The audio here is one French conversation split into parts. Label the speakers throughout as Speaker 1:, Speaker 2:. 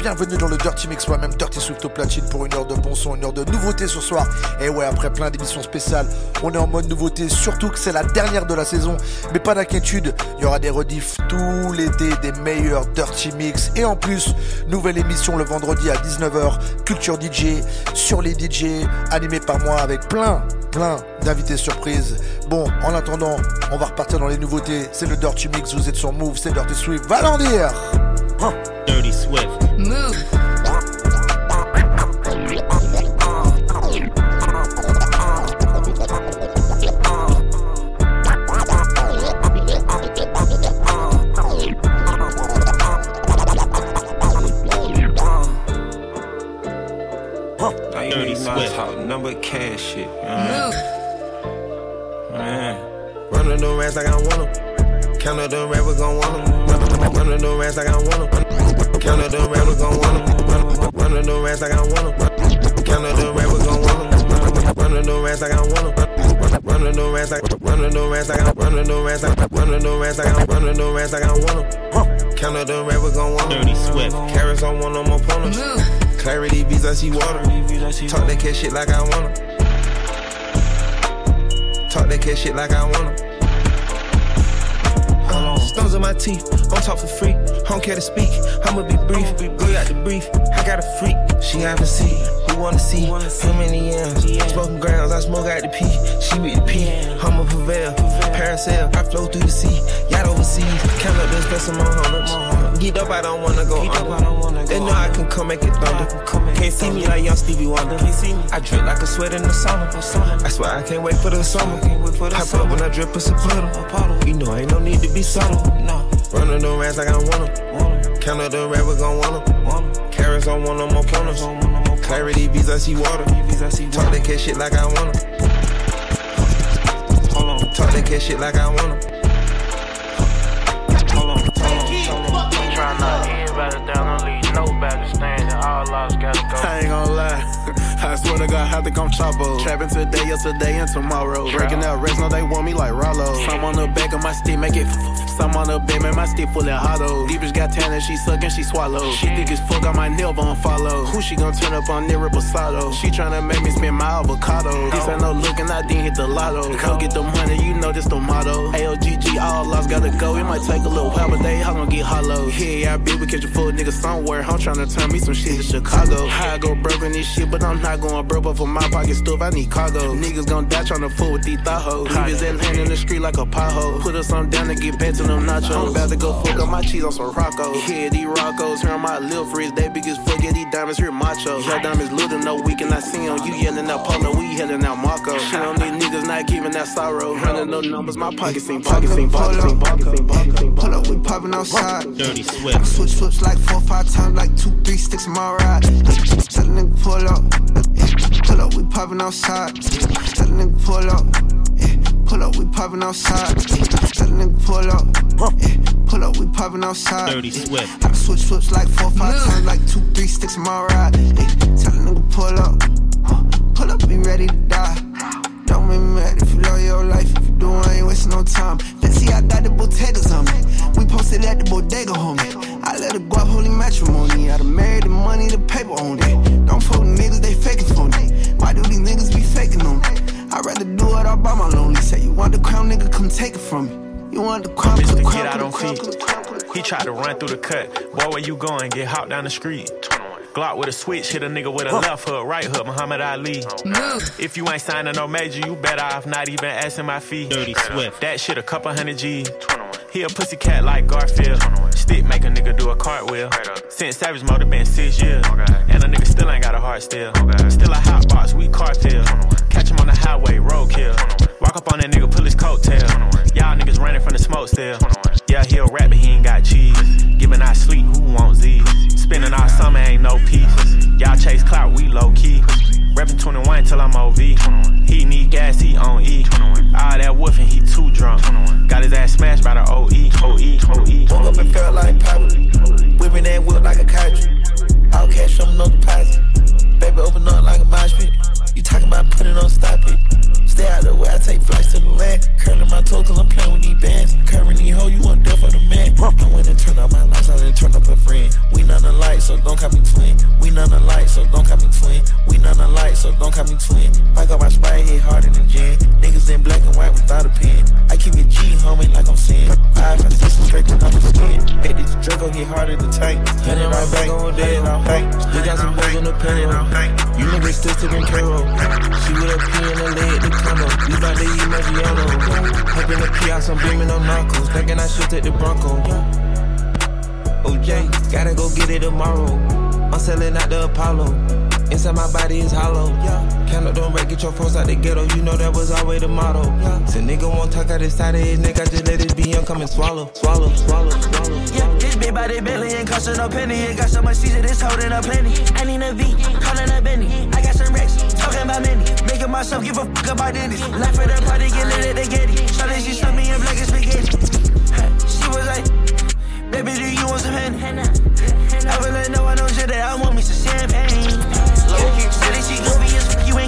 Speaker 1: bienvenue dans le Dirty Mix, moi-même Dirty Swift au platine pour une heure de bon son, une heure de nouveauté ce soir. Et ouais, après plein d'émissions spéciales, on est en mode nouveauté, surtout que c'est la dernière de la saison. Mais pas d'inquiétude, il y aura des rediffs tout l'été, des meilleurs Dirty Mix. Et en plus, nouvelle émission le vendredi à 19h, Culture DJ, sur les DJ, animé par moi avec plein, plein d'invités surprises. Bon, en attendant, on va repartir dans les nouveautés. C'est le Dirty Mix, vous êtes sur Move, c'est Dirty Swift. Va l'en dire!
Speaker 2: Dirty Swift. Move.
Speaker 3: Dirty Swift. Talk number cash shit. Uh, man. Running the rats like I want them. Count up the rappers gon' want them. Running the rats like I want them. Count of the rappers gon' want them. Run of the rats like I want them. Count of the rappers gon' want them. Run of the rats like I want them. Run of the rats like run of the rats like I run of the rats like run of the rats like I run of the rats like I want them. Count of the rappers gon' want them.
Speaker 2: Dirty Swift.
Speaker 3: Carrots on one of my opponents. Clarity beats I see water. Talk that cat shit like I want them. Talk that cat shit like I want them. Stones my teeth, don't talk for free. Don't care to speak, I'ma be brief. Go out the brief, I got a freak. She have a seat, who wanna see? How many M's? Smoking grounds, I smoke out the P. She with the P, I'm a prevail. Parasail, I flow through the sea. Yacht overseas, count up this, spend some my hundreds. Get up, I don't wanna go under. They know I can come make it thunder. Can't see me like young Stevie Wonder. I drip like a sweat in the summer. I swear I can't wait for the summer. Hop up when I drip, it's a puddle. You know ain't no need to be subtle. Run of the rats like I want them. Count up the rappers gon' want them. Carrots on one of my corners. Clarity beats, I see water. Talk that cat shit like I want them. Talk that cat shit like I want.
Speaker 4: Hold on, hold on. Go.
Speaker 5: I ain't gonna lie. I swear to God, have to come choppo. Trapping today, yesterday, and tomorrow. Breaking out rest, know they want me like Rollo. Some on the back of my stick, make it. Some on the bed, man, my stick full of hollow. Deep bitch got tan and she suck and she swallow. She think it's fuck, my nail on follow. Who she gon' turn up on near Basado? She tryna make me spend my avocado. This ain't no looking, I didn't hit the lotto. Go get the money, you know this the motto. ALGG, all lost, gotta go. It might take a little while, but they all gon' get hollow. Yeah, I be we catch a full nigga somewhere. I'm tryna turn me some shit to Chicago. How I go broke in this shit, but I'm not going broke, but for my pocket stuff, I need cargo. Niggas gon' die tryna fool with these thought hoes. Leave his head in the street like a pothole. Put us on down and get back to them nachos. I'm about to go fuck up my cheese on some Rocco. Yeah, these Roccos, here on my lil frizz, they big as fuck, yeah, these diamonds here macho. Your diamonds little, no weak, and I see on you yelling out Polo, we yelling out Marco. Shit on these niggas not giving that sorrow. Running no numbers, my pockets ain't pockets ain't pockets ain't pockets ain't pockets ain't
Speaker 6: Pull up, we popping outside.
Speaker 2: Dirty Swift.
Speaker 6: Switch flips like four, five times, like two, three sticks in my ride. Tell the nigga pull up. Pull up, we popping outside. Tell the nigga pull up. Yeah. Pull up, we popping outside. Tell the nigga pull up. Yeah. Pull up, we popping outside.
Speaker 2: Dirty Swift.
Speaker 6: I switch flips like four, five times, like two, three sticks in my ride. Yeah. Tell the nigga pull up. Pull up, be ready to die. Don't make me mad if you love your life. If you do, I ain't wasting no time. Fancy, I got the bodegas on me. We posted at the bodega, homie. I let her go up holy matrimony. I done married the money, the paper on it. Don't fuck with niggas, they faking for me. Why do these niggas be faking on me? I'd rather do it all by my lonely. Say you want the crown, nigga, come take it from me. You want the crown,
Speaker 7: Bitch,
Speaker 6: put
Speaker 7: the
Speaker 6: the crown,
Speaker 7: I
Speaker 6: put the
Speaker 7: don't
Speaker 6: crown,
Speaker 7: feed.
Speaker 6: put the crown, put.
Speaker 7: He tried to run through the cut. Boy, where you going? Get hopped down the street. Glock with a switch, hit a nigga with a left hook, right hook, Muhammad Ali. If you ain't signing no major, you better off not even asking my fee.
Speaker 2: Dirty Swift.
Speaker 7: That shit a couple hundred G. He a pussy cat like Garfield. Stick make a nigga do a cartwheel. Since Savage Mode been six years. And a nigga still ain't got a heart still. Still a hot box, we cartel. Catch him on the highway, roadkill. Walk up on that nigga, pull his coattail. Y'all niggas running from the smoke still. Yeah, he a rap, but he ain't got cheese. Giving out sleep, who wants these? Spending all summer, ain't no peace. Y'all chase clout, we low key. Reppin' 21 till I'm OV. He need gas, he on E. All that woofing, he too drunk. Got his ass smashed by the OE. OE, OE.
Speaker 3: Woke up and felt like poppin'. Whipping that whip like a country. All cash from no deposit. Baby, open up like a mosh pit. You talking about putting on stop it. Stay out the way, I take flights to the land. Curling my toes cause I'm playing with these bands. Curving these hoes, you want death for the man. I went and turned up my lights, I didn't turn up a friend. We not alike, so don't
Speaker 8: call me twin. We none alike, so don't call me twin. We none alike, so don't call me twin. I got my sprite hit harder than gin. Niggas in black and white without a pen. I keep it G, homie, like I'm saying. Five, I see some straight to the skin. Hey, this Draco hit harder than tank. Hundred right back on dead, bank. Still got some boys in the penny, You niggas still sitting Caro. She with a P in the leg, the combo. We bout to eat Maggiano. Up in the P, I'm beaming on knuckles. Thinking I should take the Bronco. OJ, gotta go get it tomorrow. I'm selling out the Apollo. Inside my body is hollow. Yeah. Up don't wreck, get your folks out the ghetto. You know that was always the motto. Yeah. So nigga won't talk out his side of his. I just let it be young, come and swallow, swallow, swallow, swallow.
Speaker 3: Yeah, this big body Bentley ain't costing no penny. It got so much season, it's holding a plenty. I need a V, calling a Benny. I got some racks, talking about many. Making myself give a fuck about Dennis. Life for the party, get lit at the Getty. Shawty, she stuck me in black and spaghetti. She was like. Baby, do you want some Henny? I will let no one know shit that I want me some champagne.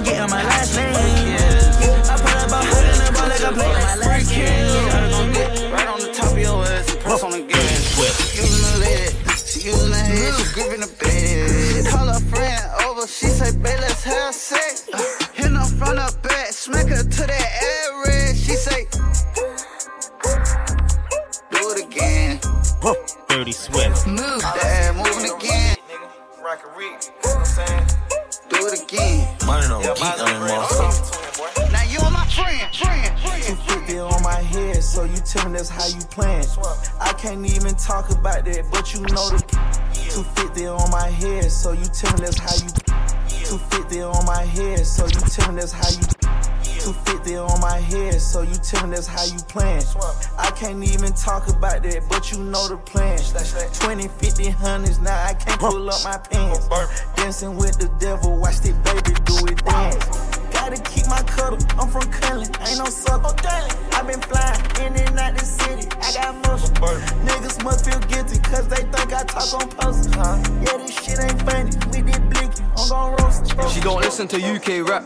Speaker 3: Ain't getting my last name. I put up a hood in the ball like I'm playing my last game.
Speaker 9: Right on the top of your ass, press on the gas. She using the lid, she using the head, she gripping the bed. Call her friend over, she say, babe, let's have sex. Hit her from the back, smack her to that air red. She say, do it again.
Speaker 10: Dirty Swift.
Speaker 9: Move. Yeah, moving again.
Speaker 8: Rock a Rick, you know what I'm saying?
Speaker 9: Do it again.
Speaker 8: Money on yeah, geek on them motherfucker.
Speaker 9: Now you are my friend, friend, friend.
Speaker 8: 250 on my head, so you tell me that's how you plan. I can't even talk about that, but you know the 250 on my head, so you tell me that's how you 250 on my head, so you tell me that's how you 250 on my head, so you tell me that's how you plan. I can't even talk about that, but you know the plan. 20, 50, hundreds, now I can't pull up my pants. Dancing with the devil, watch this baby do it dance. Gotta keep my cuddle, I'm from Cullen, ain't no sucker. i been flying in and out the city, I got motion. Niggas must feel guilty, cause they think I talk on posts. Huh? Yeah, this shit ain't funny, we did blinky, I'm gon' roast.
Speaker 11: She don't listen to UK rap.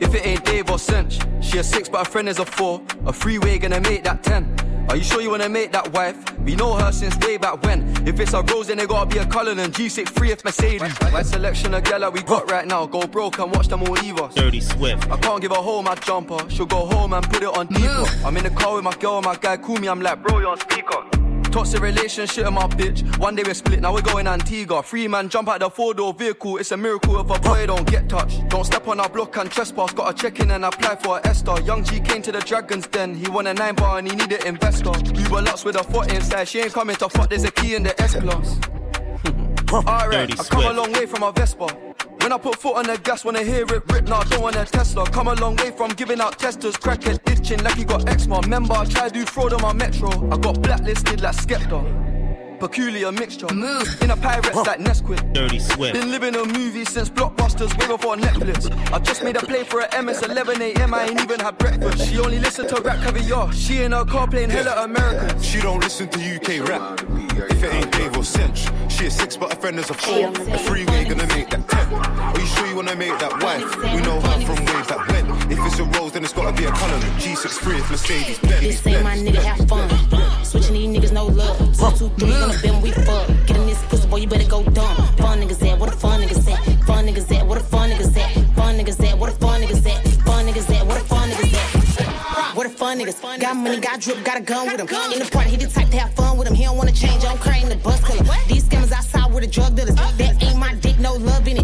Speaker 11: If it ain't Dave or Cinch, she a six, but her friend is a four. A freeway gonna make that ten. Are you sure you wanna make that wife? We know her since way back when. If it's a Rose, then it gotta be a Cullen and G6 free if Mercedes. My selection of gal we got right now. Go broke and watch them all leave us.
Speaker 10: Dirty Swift.
Speaker 11: I can't give her home my jumper. She'll go home and put it on deeper. I'm in the car with my girl and my guy call me. I'm like, bro, you're on speaker. Toxic relationship with my bitch. One day we're split, now we're going Antigua. Free man, jump out the four door vehicle. It's a miracle if a boy don't get touched. Don't step on our block and trespass. Got a check in and apply for a Esther. Young G came to the Dragons Den. He won a nine bar and he needed investor. Uber lots with a foot inside. She ain't coming to fuck, there's a key in the S class. Alright, I come a long way from a Vespa. When I put foot on the gas, wanna hear it rip, nah, don't want a Tesla. Come a long way from giving out testers, crackhead itching like he got eczema. Remember, I tried to do fraud on my metro. I got blacklisted like Skepta. Peculiar mixture. Move. In a pirates like Nesquik.
Speaker 10: Dirty Swift.
Speaker 11: Been living a movie since Blockbusters, way before Netflix. I just made a play for a MS 11 AM, I ain't even had breakfast. She only listen to rap caviar. She in her car playing hella American.
Speaker 12: She don't listen to UK rap. If it ain't Dave or Cinch. She a six, but a friend is a four. A freeway gonna make that ten. Are you sure you wanna make that wife? We know her from way back when. If it's a Rose, then it's gotta be a Cullinan. G6 free, Mercedes, Benz.
Speaker 13: This ain't my nigga, have fun. Switching these niggas, no love. Two, two, three, on the bend, we fuck. Getting this pussy, boy, you better go dumb. Fun niggas at, what a fun niggas at. Fun niggas at, what a fun niggas at. Fun niggas at, what a fun niggas at. Fun niggas at, what a fun niggas at. What a fun niggas. Got money, got drip, got a gun with him. In the party, he the type to have fun with him. He don't wanna change, I'm crying the bus killer. These scammers outside with the drug dealers. That ain't my dick, no love in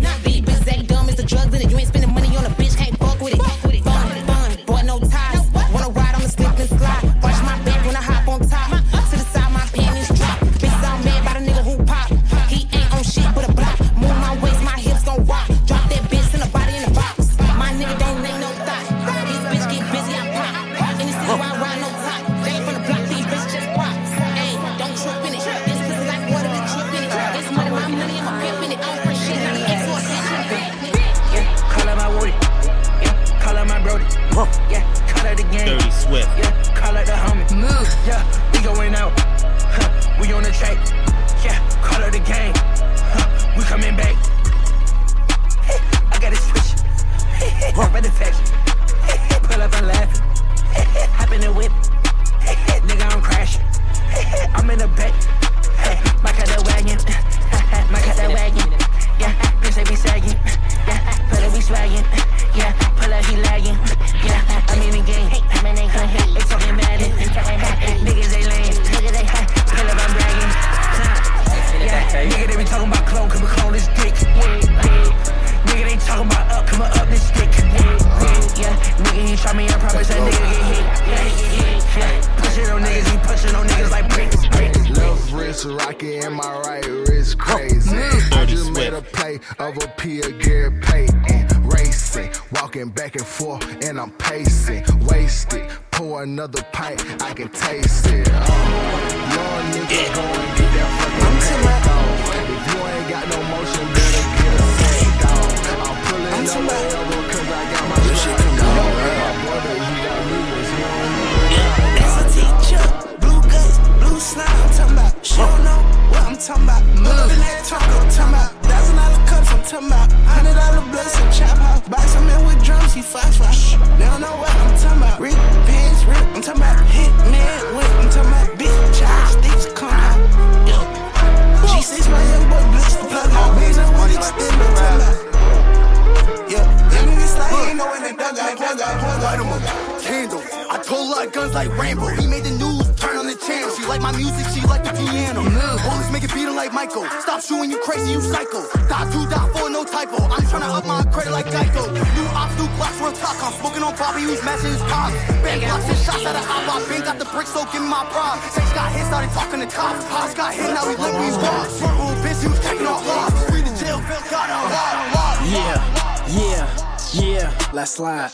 Speaker 13: slide.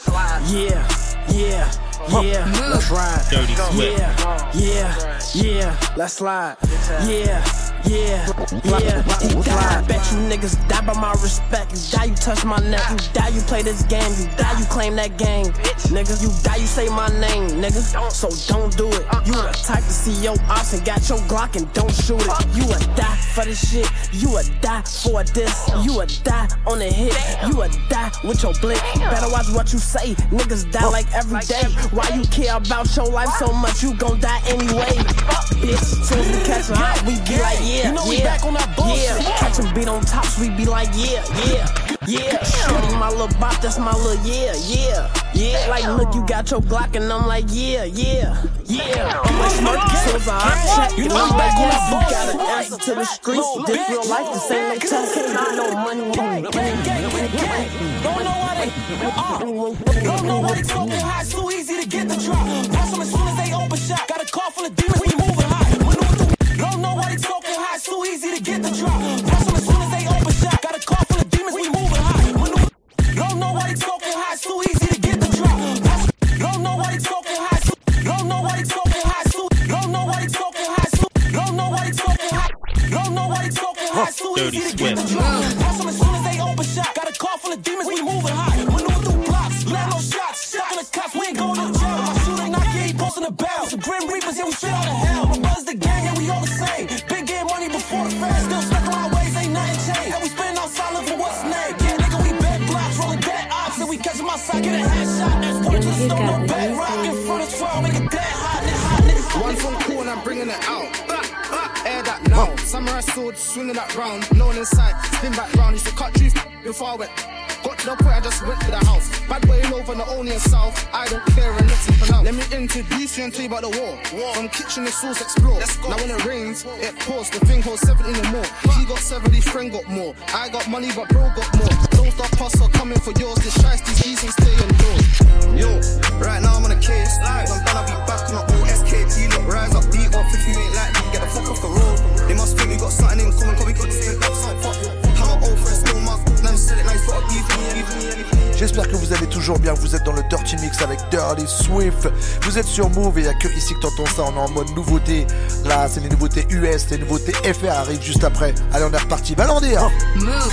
Speaker 3: Yeah, yeah, yeah,
Speaker 14: let's ride. Yeah, yeah, yeah, let's slide. Yeah. Yeah, yeah, you die. Bet you niggas die by my respect. You die, you touch my neck. You die, you play this game. You die, you claim that gang. Nigga, you die, you say my name, nigga. So don't do it. You a type to see your ops and got your Glock and don't shoot it. You a die for this shit. You a die for this. You a die on the hit. You a die with your blick. Better watch what you say. Niggas die like every day. Why you care about your life so much? You gon' die anyway. Bitch, as we catch a we be like, yeah,
Speaker 3: You know we
Speaker 14: yeah,
Speaker 3: back on that bullshit.
Speaker 14: Yeah, catch 'em beat on tops, we be like, yeah, yeah, yeah. Shorty, my little bop, that's my little yeah, yeah, yeah. Like, look, you got your Glock, and I'm like, yeah, yeah, yeah. I'm like, smirk, so as I check, you know we back on that bullshit. You gotta answer to the streets. This real life, this ain't no test, can't get no money.
Speaker 3: Don't know why they, uh, don't know why they talking high. It's too easy to get the drop. Pass them as soon as they open shot. Got a car full of demons, we moving
Speaker 15: sword swinging that round. No one inside. Spin back round. Used to cut trees before I went. Got to the point I just went to the house. Bad boy over the only in south. I don't care and listen for now. Let me introduce you and tell you about the war. From kitchen to sauce explore. Now when it rains, it pours. The thing holds 70 or more. He got 70, friend got more. I got money, but bro got more. Don't stop hustle coming for yours. This shice, these easy and stay indoors. Yo, right now I'm on a case. I'm done, I'll be back on the OSKT. Look, rise up, beat off if you ain't like me. Get the fuck off the road. They must think we got something in common, cause we got this up some fuck. How my old friends still mark. Now you said it, now you got a beef me, beef me, anything.
Speaker 1: J'espère que vous allez toujours bien, vous êtes dans le Dirty Mix avec Dirty Swift. Vous êtes sur Move et il n'y a que ici que t'entends ça, on est en mode nouveauté. Là, c'est les nouveautés US, les nouveautés FR arrivent juste après. Allez, on est reparti, va l'en dire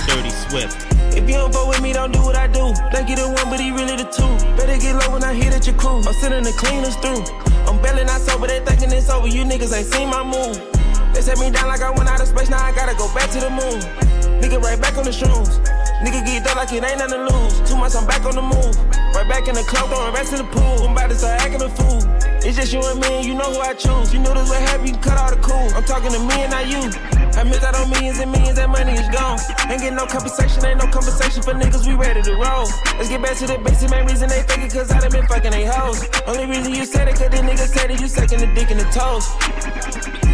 Speaker 16: Dirty Swift.
Speaker 3: If you don't fuck with me, don't do what I do. Think you the one, but he really the two. Better get low when I hear that your crew. I'm sending the cleaners through. I'm barely not sober, they thinking it's over. You niggas ain't seen my move. They set me down like I went out of space, now I gotta go back to the moon. Nigga right back on the shrooms. Nigga get done like it ain't nothing to lose. Two months, I'm back on the move. Right back in the club, throwing rest in the pool. I'm about to start acting a fool. It's just you and me, and you know who I choose. You knew this would happen, you cut all the cool. I'm talking to me and not you. I miss out on millions and millions, that money is gone. Ain't getting no compensation, ain't no conversation for niggas, we ready to roll. Let's get back to the basic, main reason they fake it, cause I done been fucking they hoes. Only reason you said it, cause the niggas said it, you sucking the dick in the toes.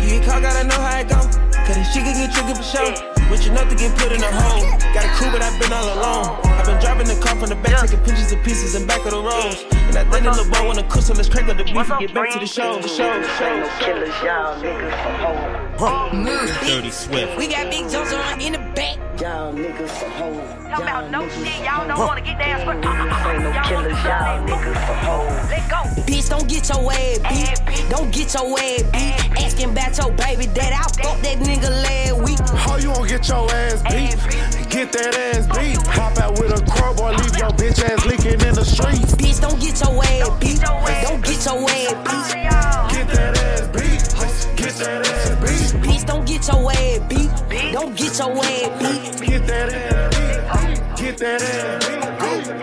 Speaker 3: You get caught, gotta know how it go. Cause shit can get tricky for sure.
Speaker 17: Rich enough to get put in a hole. Got a crew, but I've been all alone. I've been driving the car from the back, taking pictures of pieces in back of the roads. And I think the little boy wanna cook, so crank up the beef and get back to the show. The show, the show.
Speaker 18: no killers, y'all niggas for hoes.
Speaker 6: Dirty Swift.
Speaker 13: We got big Jones on in the back.
Speaker 18: Y'all niggas for hoes.
Speaker 19: Talk about no shit, y'all don't wanna get down squirt.
Speaker 18: Ain't no killers, y'all niggas for hoes.
Speaker 19: Let go.
Speaker 13: Bitch, don't get your ass beat. Don't get your ass beat. Asking about your baby daddy. I fucked that nigga last week.
Speaker 20: How you gon' get your ass beat? Get that ass beat. Hop out with a crowbar, leave your bitch ass leaking in the streets.
Speaker 13: Bitch, don't get your ass beat. Don't get your ass beat.
Speaker 20: Get that ass beat. Get that ass beat.
Speaker 13: Bitch, don't get your ass beat. Don't get your ass beat.
Speaker 20: Get that ass beat. Get that ass beat.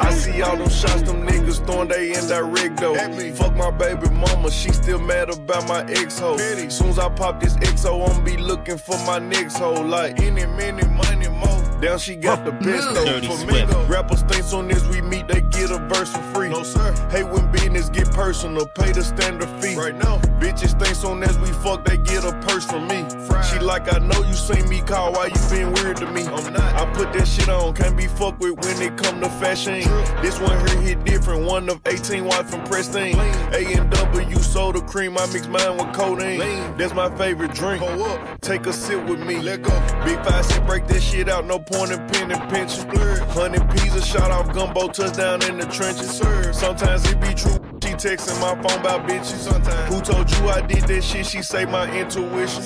Speaker 21: I see all them shots, them niggas throwing they in that rig though. Fuck my baby mama, she still mad about my ex hoe. Soon as I pop this XO, I'm be looking for my next hoe. Like any minute, money more. Down she got the best though.
Speaker 6: Dirty
Speaker 21: For me, rappers think soon as we meet, they get a verse for free. No sir. Hey, when business get personal, pay the standard fee. Right now, bitches think soon as we fuck, they get a purse from me. She like, I know you seen me call, why you been weird to me? I'm not. I put that shit on, can't be fucked with when it come to fashion. This one here hit different, one of 18 watts from Pristine. A and W soda cream, I mix mine with codeine. That's my favorite drink. Take a sip with me. Let go. Big five cent, break that shit out, no point in pen and pinching. Hundred peas a shot off gumbo, touchdown in the trenches. Sometimes it be true. Texting my phone about bitches. Sometimes. Who told you I did that shit? She say my intuition.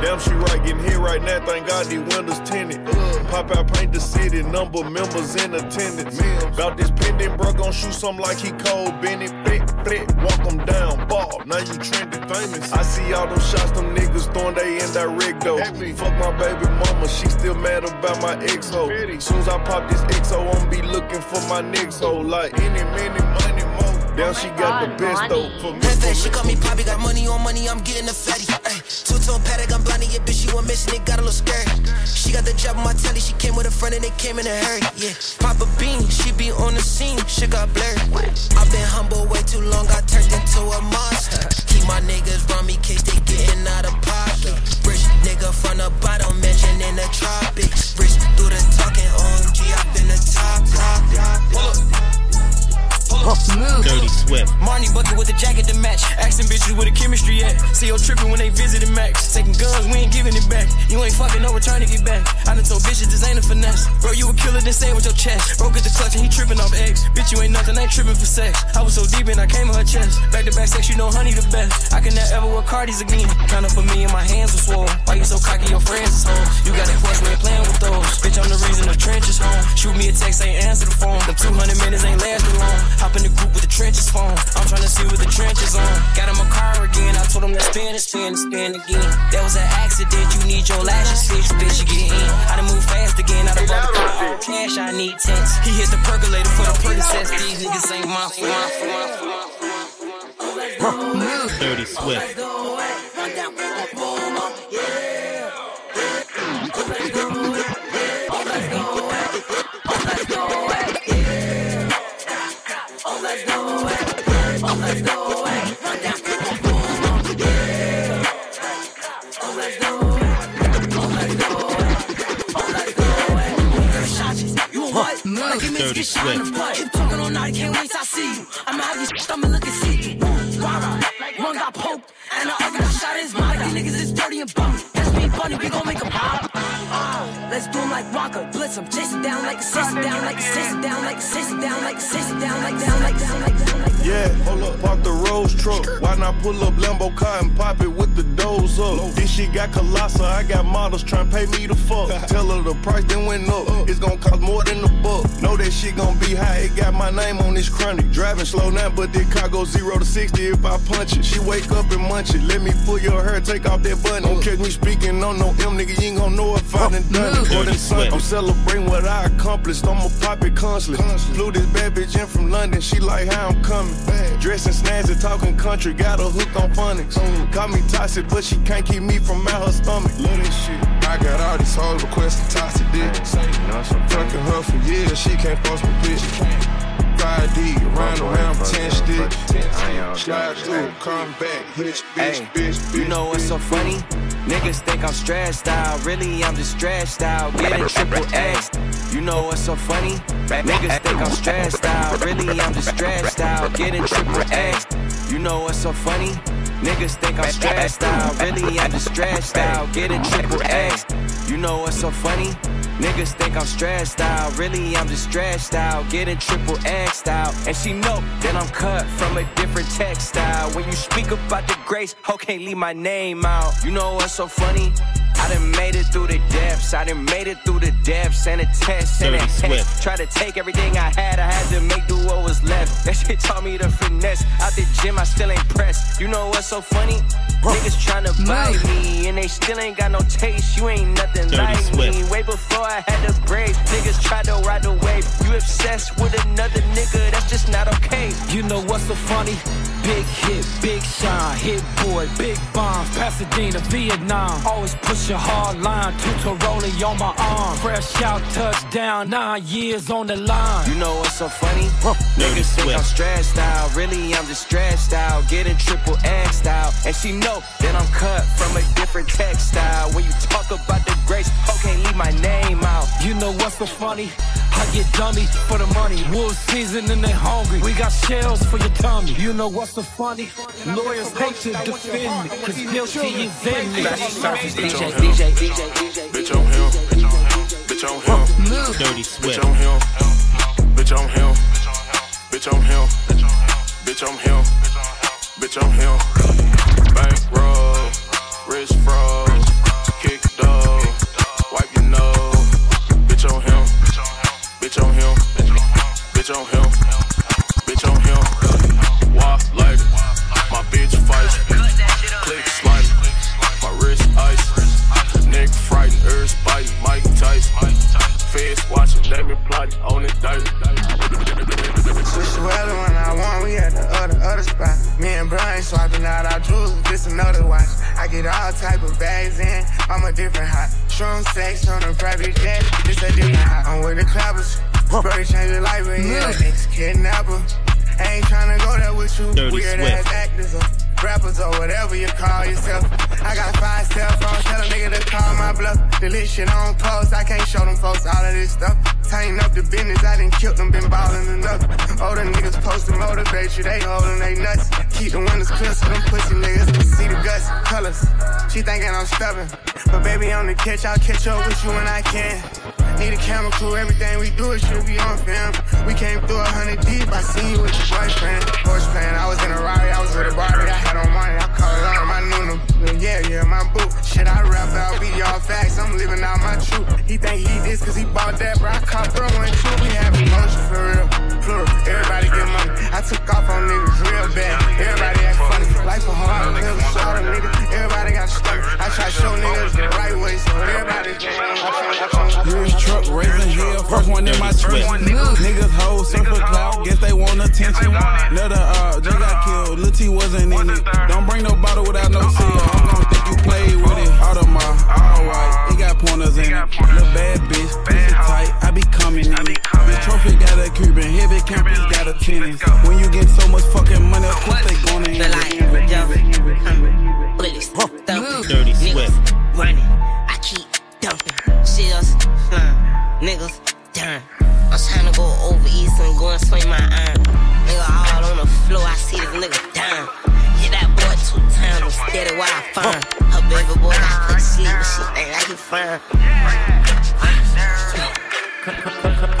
Speaker 21: Damn, she right, getting hit right now. Thank God the windows tinted. Pop out, paint the city, number members in attendance. About this pendant, bro, gon' shoot something like he cold. Benny, fit, fit, walk him down, ball. Now you trending famous. I see all them shots, them niggas throwing they in that rig though. Fuck my baby mama, she still mad about my ex hoe. Soon as I pop this XO, I'm be looking for my next hoe. Like any minute, money more. Down she got the oh best though. For me,
Speaker 3: Head she call me Poppy, got money on money, I'm getting a fatty. Two tone paddock, I'm blinding your bitch, she went missing, it got a little scary. She got the job on my telly, she came with a friend and they came in a hurry. Yeah, Papa Bean, she be on the scene, shit got blurry. I've been humble way too long, I turned into a monster. Keep my niggas round me, case they getting out of pocket. Rich nigga from the bottom, mansion in the tropics. Rich do the talking, OMG, I've been the top, top, top.
Speaker 6: Dirty Swift.
Speaker 17: Marnie bucket with a jacket to match. Asking bitches where the chemistry at. See yo tripping when they visited Max. Taking guns, we ain't giving it back. You ain't fucking, no return to get back. I done told bitches this ain't a finesse. Bro, you a killer, then say it with your chest. Broke at the clutch and he tripping off X. Bitch, you ain't nothing, ain't tripping for sex. I was so deep and I came in her chest. Back to back sex, you know honey the best. I can never ever wear Cardi's again. Up for me and my hands were swole. Why you so cocky, your friends is home. You got a Porsche, we ain't playing with those. Bitch, I'm the reason the trench is home. Shoot me a text, ain't answer the phone. The 200 minutes ain't lasting long. Hop in the group with the trenches phone. I'm trying to see what the trenches on. Got him a car again. I told him to spin and spin and spin again. That was an accident. You need your lashes fixed, bitch. You get in. I done move fast again. I done brought the car on cash. I need tents. He hit the percolator for the Percocets. These niggas ain't my
Speaker 6: Dirty Swift. Dirty Swift.
Speaker 3: Keep talking all night, can't wait till I see you. I'ma have this shit, I'ma look and see you. One got poked, and the other got shot in his. Like these niggas is dirty and bummy. That's me funny, we gon' make a pop. Ah, let's do 'em like Rocker, blitz 'em, chase it down like a chase it down like a chase it down like a chase it down like a chase it down like down like down like down like
Speaker 21: Yeah, hold up, park the Rolls truck. Why not pull up Lambo car and pop it with the doors up? This shit got colossal, I got models tryna pay me the fuck. Tell her the price then went up, it's gonna cost more than the buck. Know that shit gon' be high, it got my name on this chronic. Driving slow now, but this car go zero to 60 if I punch it. She wake up and munch it, let me pull your hair, take off that button. Don't catch me speaking on no M, nigga, you ain't gon' know if I done done it. Or
Speaker 6: Dirty
Speaker 21: than. I'm celebrating what I accomplished, I'ma pop it constantly. Flew this bad bitch in from London, she like how I'm coming. Dressing snazzy, talking country, got her hooked on phonics. Call me toxic, but she can't keep me from out her stomach. Love this shit.
Speaker 20: I got all these hoes requesting toxic dick. Fucking her for years, she can't force my bitch. 5D, around around 10 stick. Slide through, come back, bitch, bitch, bitch, bitch.
Speaker 22: You know what's so funny? Niggas think I'm stressed out, really I'm just stressed out. Getting triple X. You know what's so funny? Niggas think I'm stressed out, really I'm just stressed out. Getting triple X. You know what's so funny? Niggas think I'm stressed out, really I'm just stressed out. Getting triple X. You know what's so funny? Niggas think I'm stressed out, really I'm just stressed out. Getting triple X'd out. And she know that I'm cut from a different textile. When you speak about the grace, ho can't leave my name out. You know what's so funny? I done made it through the depths. I done made it through the depths and the tests and the hex. Try to take everything I had. I had to make do what was left. That shit taught me to finesse. Out the gym, I still ain't pressed. You know what's so funny? Niggas tryna buy me and they still ain't got no taste. You ain't nothing
Speaker 23: Dirty
Speaker 22: like
Speaker 23: Swift.
Speaker 22: me. Way before I had the braids, niggas try to ride the wave. You obsessed with another nigga? That's just not okay.
Speaker 24: You know what's so funny? Big hit, big shine, hit boy, big bombs, Pasadena, Vietnam. Always push a hard line, Tuto rolling on my arm. Fresh out, touchdown, nine years on the line.
Speaker 22: You know what's so funny? Niggas think I'm stressed out. Really, I'm just stressed out. Getting triple X'd out. And she know that I'm cut from a different textile. When you talk about the grace, ho can't leave my name out.
Speaker 24: You know what's so funny? I get dummy for the money. Wolf season and they hungry. We got shells for your tummy. You know what's so funny? Lawyers hate to defend me, cause guilty is in me.
Speaker 20: DJ, DJ, DJ, DJ. Bitch on him. Bitch on him.
Speaker 23: Dirty
Speaker 20: Bitch
Speaker 23: Swift.
Speaker 20: on him. Bitch on him. Bitch on him. Bitch on him. Bitch on him. Bankroll. Wrist froze. Kick dog. Wipe your nose. Bitch on hell, bitch on him. Bitch on him. Bitch on him.
Speaker 25: Type of bags in, I'm a different hot. Strong sex on a private jet, this a different hot. I'm with the clappers, Brody change your life, but yeah, ex kidnapper. I ain't tryna go there with you,
Speaker 23: Dirty
Speaker 25: weird
Speaker 23: Swift.
Speaker 25: ass actors or rappers or whatever you call yourself. I got five cell phones, tell a nigga to call my bluff. Delete shit on post, I can't show them folks all of this stuff. Tighten up the business, I done killed them, been ballin' enough. Older niggas supposed to motivate you, they holding they nuts. Keep the windows clear so them pussy niggas can see the guts, colors. She thinking I'm stubborn, but baby on the catch, I'll catch up with you when I can. Need a camera crew, everything we do it should be on film. We came through a hundred deep, I see you with your boyfriend. Horse playing, I was in a Rari, I was with a Barbie, I had on money, I called on my Nunu. Yeah, yeah, my boo. Shit, I rap out, be all facts, I'm living out my truth. He think he this cause he bought that, but I caught throwing two. We have emotion for real, plural, everybody get money. I took off on niggas real bad, everybody act funny. Life a hard pill, short nigga, everybody got stuck. I try to show niggas the right way, so everybody
Speaker 26: Use one in my tree. Niggas hoes surf for clout, guess they want attention. Another uh, just got killed, Lil T wasn't in it. Don't bring no bottle without no seal. I'm gonna think you played with it. Audemars, all white, it He got pointers in it. Little bad bitch, pussy tight, I be coming in. it. The trophy got a Cuban, heavy campus got a tennis. When you get so much fucking money, of course they gonna
Speaker 27: The
Speaker 26: end it.
Speaker 27: jumping, bullets,
Speaker 23: Dirty
Speaker 27: niggas
Speaker 23: Swift.
Speaker 27: running. I keep dumping, shells flying, niggas I'm trying to go over east and go and swing my iron. Nigga all on the floor, I see this nigga down. Hit that boy two times, I'm steady while I find. Her baby boy put to sleep, but she think like he fine.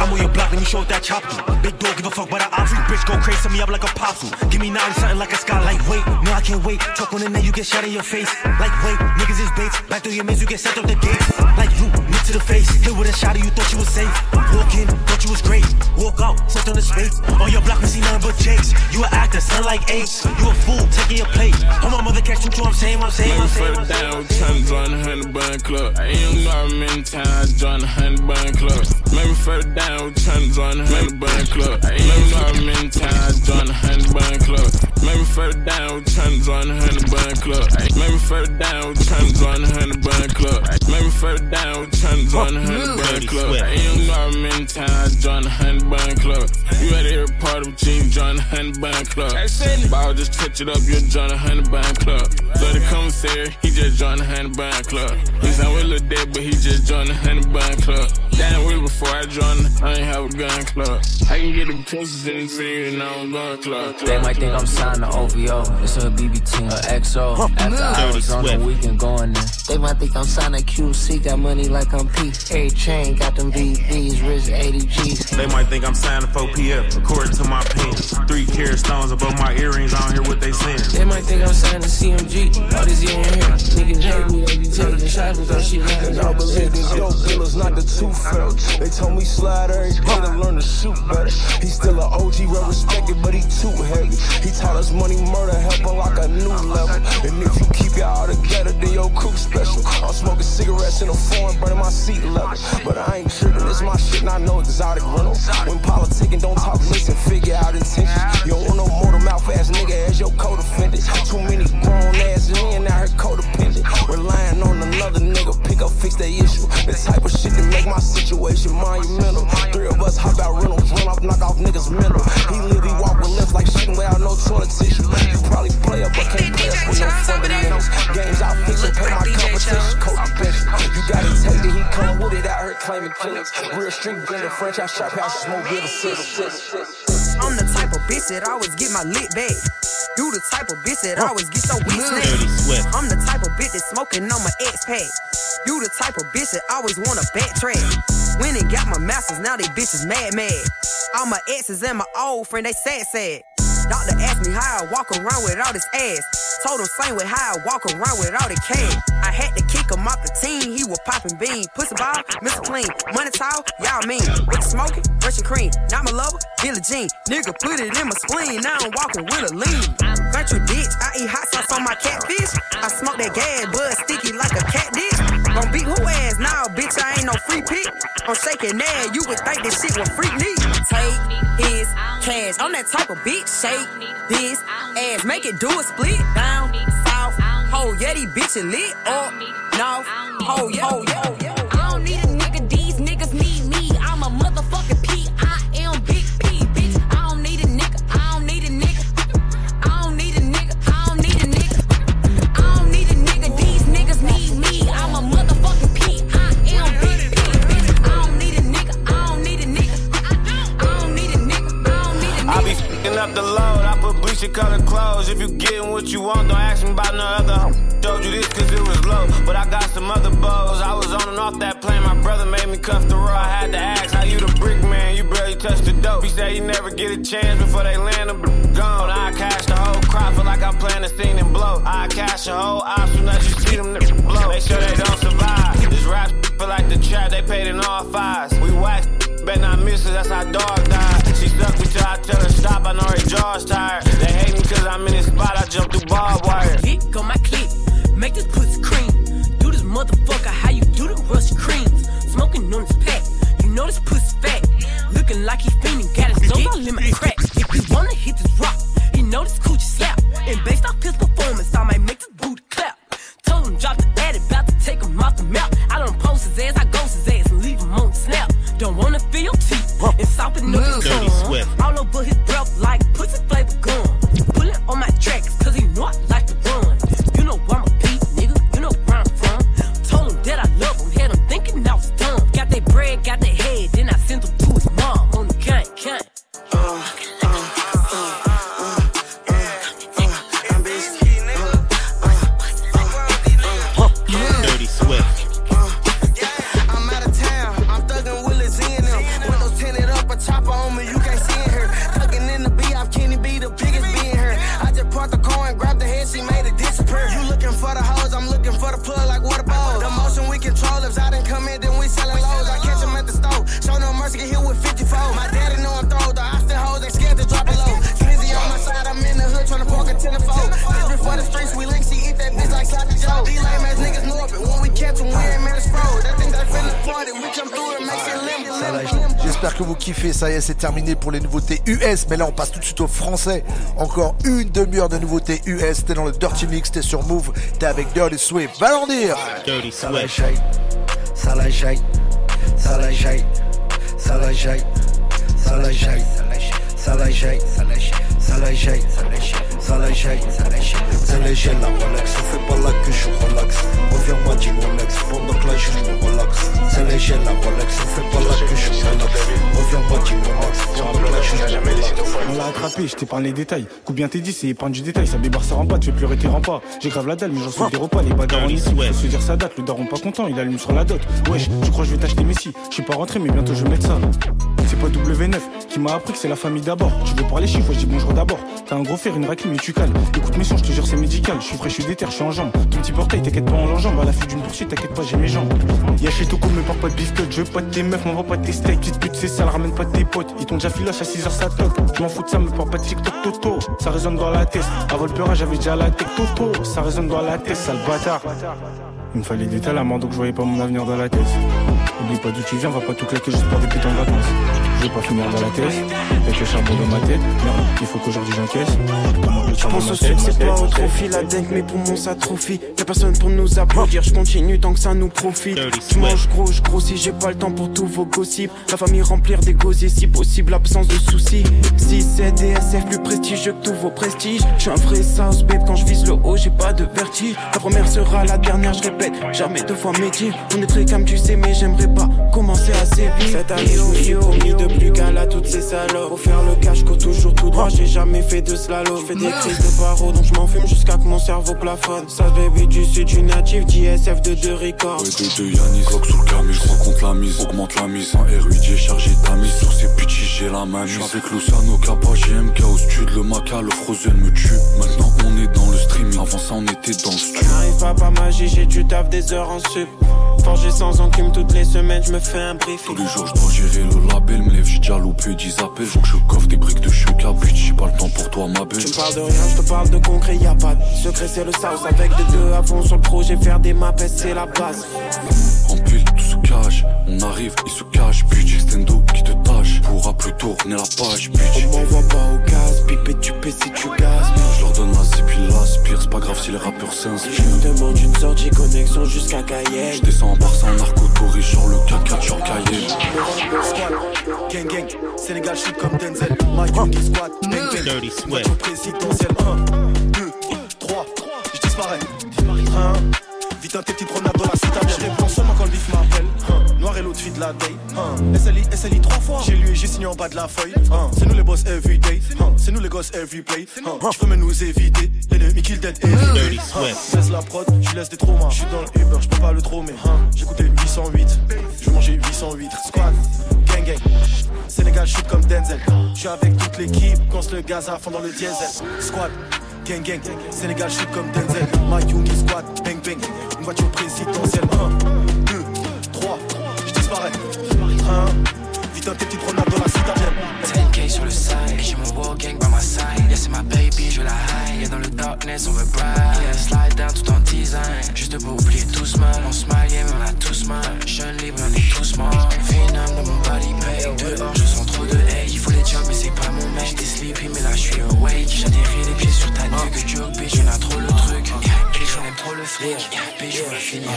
Speaker 28: I'm on your block, let me show that chop. Big dog, give a fuck about an option. Bitch, go crazy, me up like a popsicle. Give me knowledge, something like a sky, like wait. No, I can't wait. Talk on the net, you get shot in your face. Like wait, niggas is baits. Back through your maze, you get sent up the gates. Like you, to the face. Hit with a shot, you thought you was safe. Walk in, thought you was great. Walk out, stepped on the space. On your block, we see nothing but jakes. You an actor, sound like apes. You a fool, taking your place. On my mother, catch you, too, I'm saying, I'm saying, I'm saying. I'm saying.
Speaker 29: down, tryna join the honey bun club. I ain't know how many times join the honey bun club. Make me further down, tryna join the honey bun club. I ain't know how many times join the honey bun club.
Speaker 20: Maybe further down, we tryna join the honey bun club. Maybe further down, we tryna join the honey bun club. Maybe further down, we tryna join the honey bun club. You don't know many times I joined the honey bun club. You at every party with you, join the honey bun club. But I'll just touch it up, you join the honey bun club. So the commissary, he just joined the honey bun club. He sound with a little dead, but he just joined the honey bun club. Damn, way before I joined, I ain't have a gun club. I can get the princess in the city and I don't gun club.
Speaker 30: They might think I'm signed to OVO. It's a BBT, a XO. After hours on the weekend going there.
Speaker 31: They might think I'm signing QC, got money like I'm P. Every chain got them BBs, rich 80 G's.
Speaker 32: They might think I'm signing for PF, according to my pants. Three carat stones above my earrings, I don't hear what they saying.
Speaker 17: They might think I'm signing CMG. All this year in here. Niggas hate me, they be taking shots with that shit.
Speaker 6: Y'all believe these dope dealers, not the two felt. They told me slide every day to learn to shoot better. He's still an OG, well respected, but he too heavy. He taught us money, murder, help unlock a new level. And if you keep y'all together, then your crew special. I'm smoking cigarettes in a foreign, burning my seat level. But I ain't tripping, it's my shit, and I know exotic rental. When politicking, don't talk, listen, figure out intentions. You don't want no mortal ass nigga as your co-defendant. Too many grown ass men out here codependent. Relying on another nigga, pick up, fix that issue. The type of shit that make my situation monumental. Three of us hop out rentals, run off, knock off niggas mental. He live, he walk with lift like shit without no toilet tissue. You probably play up, but can't play us with no fundamentals. Games I fix and pay my competition, coach bitch. You gotta take it, he come with it out here claiming killers. Real street vendor, franchise shop house, smoke bitter
Speaker 33: I'm the type of bitch that always get my lit back. You the type of bitch that always get so snack. I'm the type of bitch that smoking on my X pack. You the type of bitch that always wanna backtrack. When it got my masters, now they bitches mad mad. All my exes and my old friend, they sad sad. Doctor asked me how I walk around with all this ass. Told him same with how I walk around with all the cash. Off the team, he was popping bean. Pussy ball, Mr. Clean. Money tall, y'all mean. With the smoking, brushing cream. Not my lover, Billie Jean. Nigga put it in my spleen, now I'm walking with a lean. Country bitch, I eat hot sauce on my catfish. I smoke that gas, bud sticky like a cat dish. Gon' beat who ass now, bitch, I ain't no free pick. I'm shaking ass, you would think this shit was freak need. Take his cash, I'm that type of bitch. Shake this ass, make it do a split. Down, south, ho, yeah, these bitches lit. Up, north, ho, yeah, ho, yeah.
Speaker 13: I don't need a
Speaker 32: the load, I put bleacher colored clothes. If you getting what you want, don't ask me about no other. Showed you this cause it was low, but I got some other bows. I was on and off that plane, my brother made me cuff the road. I had to ask how you the brick man, you barely touched the dope. He said he never get a chance before they land them gone. I cash the whole crop, feel like I'm playing a scene and blow. I cash a whole op soon as you see them blow. Make sure they don't survive. This rap feel like the trap, they paid in all fives. We wax, bet not miss it, that's how dog died. She stuck me till I tell her stop, I know her jaw's tired. They hate me cause I'm in this spot, I jump through barbed wire.
Speaker 17: Dick on my clip, make this pussy cream. Do this motherfucker how you do the rush creams. Smoking on this pack, you know this pussy fat. Looking like he fiending, got his nose all in my crack. If you wanna hit this rock, he know this coochie slap. And based off his performance, I might make this booty clap. Told him drop the addy, about to take him off the map. I don't post his ass, I ghost his ass and leave him on the snap. Don't wanna feel teeth and soften up his
Speaker 34: Dirty. Swift.
Speaker 17: All over his breath like pussy
Speaker 1: c'est terminé pour les nouveautés US. Mais là, on passe tout de suite au français. Encore une demi-heure de nouveautés US. T'es dans le Dirty Mix, t'es sur Move, t'es avec Dirty Swift. Va leur dire.
Speaker 6: Dirty
Speaker 35: Ça la
Speaker 6: Swift.
Speaker 35: shake, ça la shake, ça la shake, ça la shake, ça la shake, ça la shake, ça la shake, ça la shake, ça la shake, c'est léger la Rolex, on fait pas la queue, je relax. Reviens-moi, dis mon ex, pendant que là je me relax. C'est léger la Rolex, on fait pas la queue, je relax. Reviens-moi, dis mon ex, pendant que je me relax.
Speaker 36: On l'a attrapé, je t'épargne les détails. Coupe bien tes 10 et épargne du détail. Ça débarque, ça rend pas, tu fais pleurer tes remparts. J'ai grave la dalle, mais j'en suis des repas. Les bagarres en ici, faut se dire ça date. Le daron pas content, il allume sur la dot. Wesh, tu crois que je vais t'acheter Messi? Je suis pas rentré, mais bientôt je vais mettre ça. C'est pas W9 qui m'a appris que c'est la famille d'abord. Tu veux parler chiffres, je dis bonjour d'abord. T'as un gros fer, une raclée, mais tu cales. Écoute mes sons, je te jure, c'est médical. Je suis frais, je suis déter, je suis en jambe. Ton petit portail, t'inquiète pas en l'enjambe. À la fin d'une poursuite, t'inquiète pas, j'ai mes jambes. Y'a chez Toko, me parle pas de biscuit. Je veux pas de tes meufs, m'envoie pas de tes steaks. Petite pute, c'est sale, ramène pas de tes potes. Ils t'ont déjà filoche à 6h, ça toque. Je m'en fous de ça, me parle pas de TikTok, Toto. Ça résonne dans la tête. Avant le j'avais déjà la tête, Toto. Ça résonne dans la tête, sale bâtard. Il me fallait des talents, donc je voyais pas mon avenir dans la tête. Oublie pas d'où tu viens, va pas tout claquer juste pour des putains de vacances. Je veux pas finir dans la tête, avec le charbon dans ma tête. Merde, il faut qu'aujourd'hui j'encaisse.
Speaker 17: Je pense au succès, pas au trophée. La dent, mes poumons s'atrophient. Y'a personne pour nous applaudir. Je continue tant que ça nous profite. Je mange gros, je grossis. J'ai pas le temps pour tous vos gossips. La famille remplir des gosiers, si possible, absence de soucis. Si c'est DSF plus prestigieux que tous vos prestiges. Je suis un vrai sauce, babe. Quand je vise le haut, j'ai pas de vertige. La première sera la dernière, je répète. Jamais deux fois métier. On est très calme, tu sais, mais j'aimerais pas commencer assez vite. Cette année, je me suis promis de plus qu'à à toutes ces salopes. Pour faire le cash, cours toujours tout droit. J'ai jamais fait de slalom. Je fais des crises de paro, donc je m'en fume jusqu'à que mon cerveau plafonne. Ça baby du sud, du natif, d'ISF de deux records.
Speaker 37: Ouais, de deux Yanis, Glock sous le camis, je rencontre la mise, augmente la mise. Un R8, j'ai chargé ta mise, sur ces bitches, j'ai la main. J'suis avec Luciano Kappa, GMK au stud, le maca, le frozen me tue. Maintenant on est dans le streaming, avant ça on était dans le studio.
Speaker 17: N'arrive pas par magie, j'ai du taf des heures en sup. Forgé sans enclume toutes les semaines, je me fais un briefing.
Speaker 37: Tous les jours je dois gérer le label, me lève, j'ai déjà loupé 10 appels. Faut que je coffre des briques de choc, bitch, j'ai pas le temps pour toi ma belle.
Speaker 17: Tu me parles de rien, je te parle de concret, y a pas de secret, c'est le sauce. Avec des deux à fond sur le projet, faire des maps, c'est la base.
Speaker 37: En pile, tout se cache, on arrive, il se cache, bitch. Stendo qui te tâche, pourra plus tourner la page, bitch.
Speaker 17: On m'envoie pas au gaz, pipé tu paies si tu gazes.
Speaker 37: Donne la zip, ils l'aspirent, c'est pas grave si les rappeurs s'inspirent.
Speaker 17: Je me demande une sortie, connexion jusqu'à Cayenne.
Speaker 37: Je descends en Barça, en narco touriste, genre le 4-4 sur Cayenne.
Speaker 38: Gang gang, Sénégal shoot comme Denzel. My young squad, bang.
Speaker 6: Dirty Swift.
Speaker 38: Voiture présidentielle. 1, 2, 3, je disparais. 1, vite un tes petites promenades dans la citadelle. De la day. Un, SLI, SLI trois fois. J'ai lu et j'ai signé en bas de la feuille. Un, C'est nous les boss everyday. Un, C'est nous les gosses every play. Un, Tu peux même nous éviter. L'ennemi kill dead every day.
Speaker 6: Dirty
Speaker 38: Un,
Speaker 6: Swift.
Speaker 38: Je laisse la prod, je laisse des traumas. Je suis dans le Uber, je peux pas le trop mais J'écoutais 808, je mangeais 808. Squad, gang gang. Sénégal shoot comme Denzel. Je suis avec toute l'équipe, quand le gaz à fond dans le diesel. Squad, gang gang. Sénégal shoot comme Denzel. My Yumi squad, bang bang. Une voiture présidentielle. 1, 1, vite un petites promenades dans la citadelle.
Speaker 39: 10k sur le side, j'ai mon war gang by my side. Yeah, c'est ma baby, je la high. Yeah, dans le darkness, on veut bright. Yeah, slide down tout en design. Juste pour oublier tout ce mal. On smile, yeah, mais on a tous mal. Jeune libre, on est tous morts. Venom dans mon body bag. Dehors, je sens trop de hate. Il faut les jobs, mais c'est pas mon mec. J'étais sleepy, mais là, je suis awake. J'atterris les pieds sur ta nuque. Joke, bitch, y'en a trop le truc. On trop le fric. Bitch, on va finir.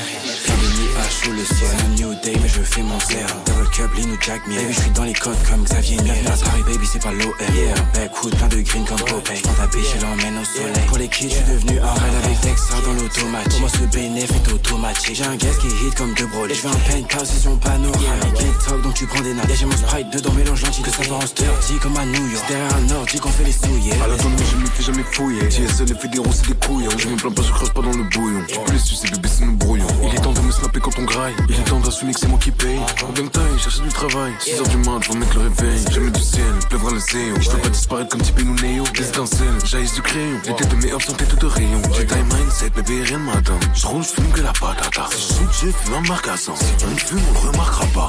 Speaker 40: Family H sous le ciel, un new day mais je fais mon zère Double cup, lean ou jack me Baby je suis dans les codes comme Xavier Niel. À Paris baby c'est pas l'OM Yeah, backwood plein de green comme Popeye. Prends ta biche et l'emmène au soleil. Pour les kids je suis devenu un raid avec Dexter dans l'automatique. Pour moi ce bénéf est automatique. J'ai un gaz qui hit comme De Broglie. Et je veux un penthouse vision panoramique TikTok donc tu prends des notes. Et j'ai mon sprite dedans mélange gentil que ça part en sturdy comme à New York. Derrière un ordi qu'on fait les souiller.
Speaker 41: À la zone, mais je me fais jamais fouiller. JSL, les fédéraux, c'est des couillons. Je me plains pas, je crache pas dans le bouillon. Tu peux les sucer, bébé, c'est nous brouillons. Il est temps de me snapper quand on graille. Il est temps d'assumer que c'est moi qui paye. En gang time, chercher du travail. 6h du mat, faut mettre le réveil. Jamais du ciel, pleuvra le zéo. Je veux pas disparaître comme Tipeee ou Neo. Des étincelles, jaillissent du crayon. Les têtes de mes offres sont têtes de rayon. J'ai time mindset, bébé, rien m'attend. Je roule, je fume que la patata. Si je je fume un marcassin. Si on fume, on le remarquera pas.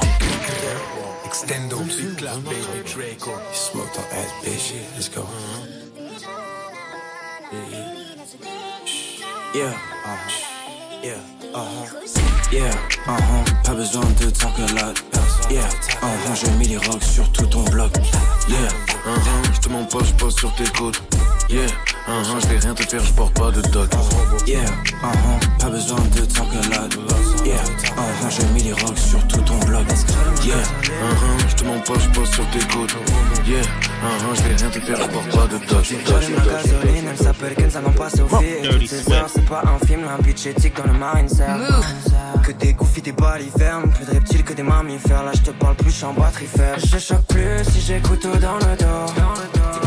Speaker 42: Ass, bitch. Let's go.
Speaker 40: Uh-huh. Yeah, uh-huh. Yeah, uh-huh. Pas besoin de lot. Yeah, uh j'ai mis les rocks sur tout ton bloc.
Speaker 41: Yeah, uh je te mens pas, je pose sur tes côtes. Yeah, uh je vais rien te faire, je porte pas de dot.
Speaker 40: Yeah, uh pas besoin de t'engueulade. Yeah, uh j'ai mis les rocks sur tout ton bloc.
Speaker 41: Yeah, uh je te mens pas, je sur tes côtes. Yeah, uh je vais rien te faire, je porte pas de dot.
Speaker 3: J'allume la gasoline, elle s'appelle Kenza, non pas Sophie. C'est pas un film, un bitch éthique dans le mindset. Que des goofy, des balivernes, plus de reptiles que des mammifères. Là, je te parle plus, je en batterie faible. Je choque plus si j'écoute tout dans le dos.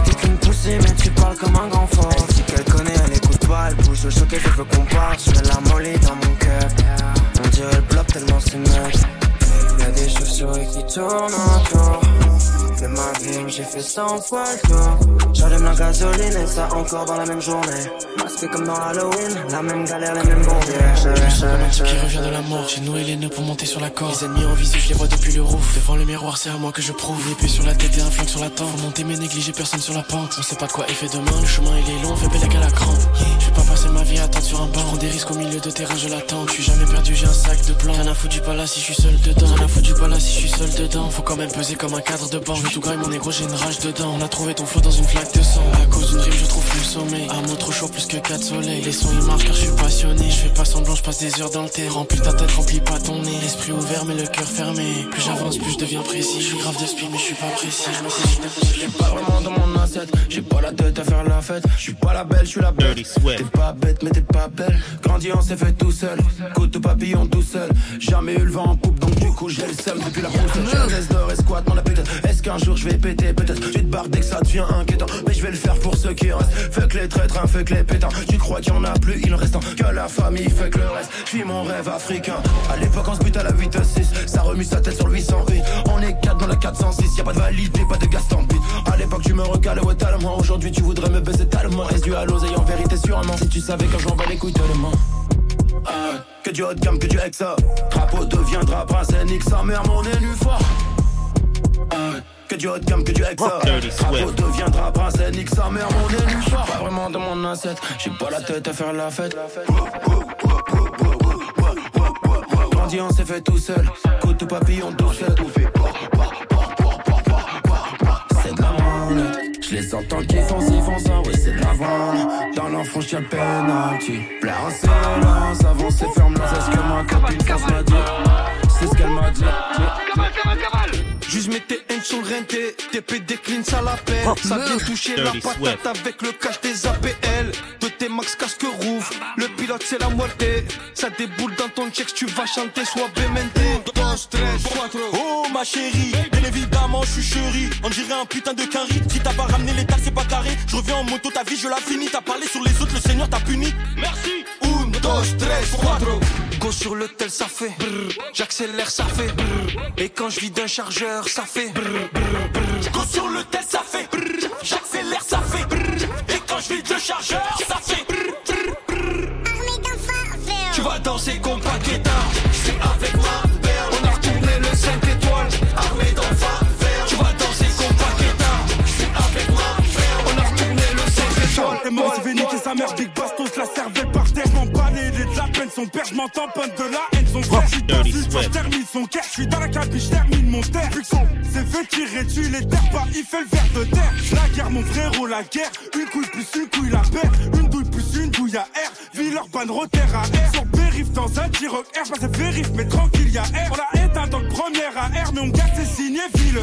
Speaker 3: T'es qu'une poussée, mais tu parles comme un grand fort. Si qu'elle connaît, elle écoute pas, elle bouge au choqué, je veux qu'on parle. Je mets la molly dans mon cœur. On dirait le bloc tellement c'est mec. Y'a des chauves-souris qui tournent autour. Vie, j'ai fait 100 fois le tour. J'allume la gasoline et ça encore dans la même journée. Masqué comme dans Halloween, la même galère, les mêmes bourbières.
Speaker 43: Ce qui revient de la mort, j'ai noué les nœuds pour monter sur la corde. Les ennemis en visu, je les vois depuis le roof. Devant le miroir, c'est à moi que je prouve. L'épée sur la tête et un flingue sur la tempe. Monter mais négliger personne sur la pente. On sait pas quoi il fait demain, le chemin il est long, fait belle à la crampe. Je vais pas passer ma vie à attendre sur un banc. Prends des risques au milieu de terrain, je l'attends. Je suis jamais perdu, j'ai un sac de plan. Rien à foutre du pas si je suis seul dedans. Rien à foutre du pas là si je suis seul dedans. Faut quand même peser comme un cadre de banc. Tout grailler mon négro, j'ai une rage dedans. On a trouvé ton flot dans une flaque de sang. À cause d'une rime, je trouve plus le sommeil. Un mot trop chaud, plus que 4 soleils. Les sons ils marchent car je suis passionné. Je fais pas semblant, je passe des heures dans le thé. Remplis ta tête, remplis pas ton nez. Esprit ouvert, mais le cœur fermé. Plus j'avance, plus je deviens précis. Je suis grave de mais je suis pas précis. Je me suis
Speaker 3: J'ai pas vraiment dans mon assiette. J'ai pas la tête à faire la fête. Je suis pas la belle, je suis la belle. T'es pas bête, mais t'es pas belle. Grandi, on s'est fait tout seul. De papillon tout seul. Jamais eu le vent en poupe, du coup j'ai le seum depuis la pousse. Laisse d'or squat, mon appétit. Est-ce qu'un jour je vais péter? Peut-être tu te barres dès que ça devient inquiétant. Mais je vais le faire pour ceux qui restent. Que les traîtres, hein, fait que les pétants. Tu crois qu'il y en a plus, il reste que la famille que le reste. Je vis mon rêve africain. À l'époque, on se bute à la 8-6. Ça remue sa tête sur le 808. On est 4 dans la 406. Y a pas de validité, pas de Gaston Beat. À l'époque, tu me recales, ouais, tellement. Aujourd'hui, tu voudrais me baiser tellement. Est-ce dû à l'oseille en vérité, sûrement. Si tu savais quand je m'en bats les couilles tellement. Ah, que du haut de gamme, que du exa. Drapeau deviendra prince, et nique sa mère, mon élu fort. Ah, que du haut de gamme, que du exa. Drapeau deviendra prince, et nique sa mère, mon élu fort. Pas vraiment dans mon assiette, j'ai pas la tête à faire la fête. Grandi, on s'est fait tout seul. Coup de papillon tout seul. C'est de la monnaie. Je les entends qui font ci, font ça, oui c'est de la Dans l'enfance y'a le penalty. Plaire en silence, avancer, ferme la C'est ce que ma copine pense m'a dit C'est ce qu'elle m'a dit
Speaker 44: Juste tes haines sur le renté, TP décline, ça l'appelle. Ça vient toucher la patate avec le cash des APL. De tes max casque rouvre, le pilote c'est la moitié. Ça déboule dans ton check, tu vas chanter, soit cuatro. Oh ma chérie, bien évidemment je suis chérie. On dirait un putain de carry. Si t'as pas ramené l'état, c'est pas carré. Je reviens en moto, ta vie je la finis. T'as parlé sur les autres, le Seigneur t'a puni. Merci. Un, dos, tres, cuatro. Sur le tel, ça fait. J'accélère, ça fait. Et quand je vide un chargeur, ça fait. Go sur le tel, ça fait. J'accélère, ça fait. Et quand je vide le chargeur, ça fait. Tu vas danser comme Paqueta. C'est avec
Speaker 17: son père, j'm'entends pas de la haine. Son frère, j'suis dans une fois, j'termine son cash. J'suis dans la cabine, j'termine mon terre. C'est fait tirer dessus, les terres pas, il fait le verre de terre. La guerre, mon frérot, la guerre. Une couille plus une couille, la paire. Une douille plus une douille à R. Villeurbanne, Rotter à R. Sur périph' dans un T-Rock R. Pas c'est vérif, mais tranquille, y'a R. On l'a éteint dans le premier AR, mais on garde ses signes, ville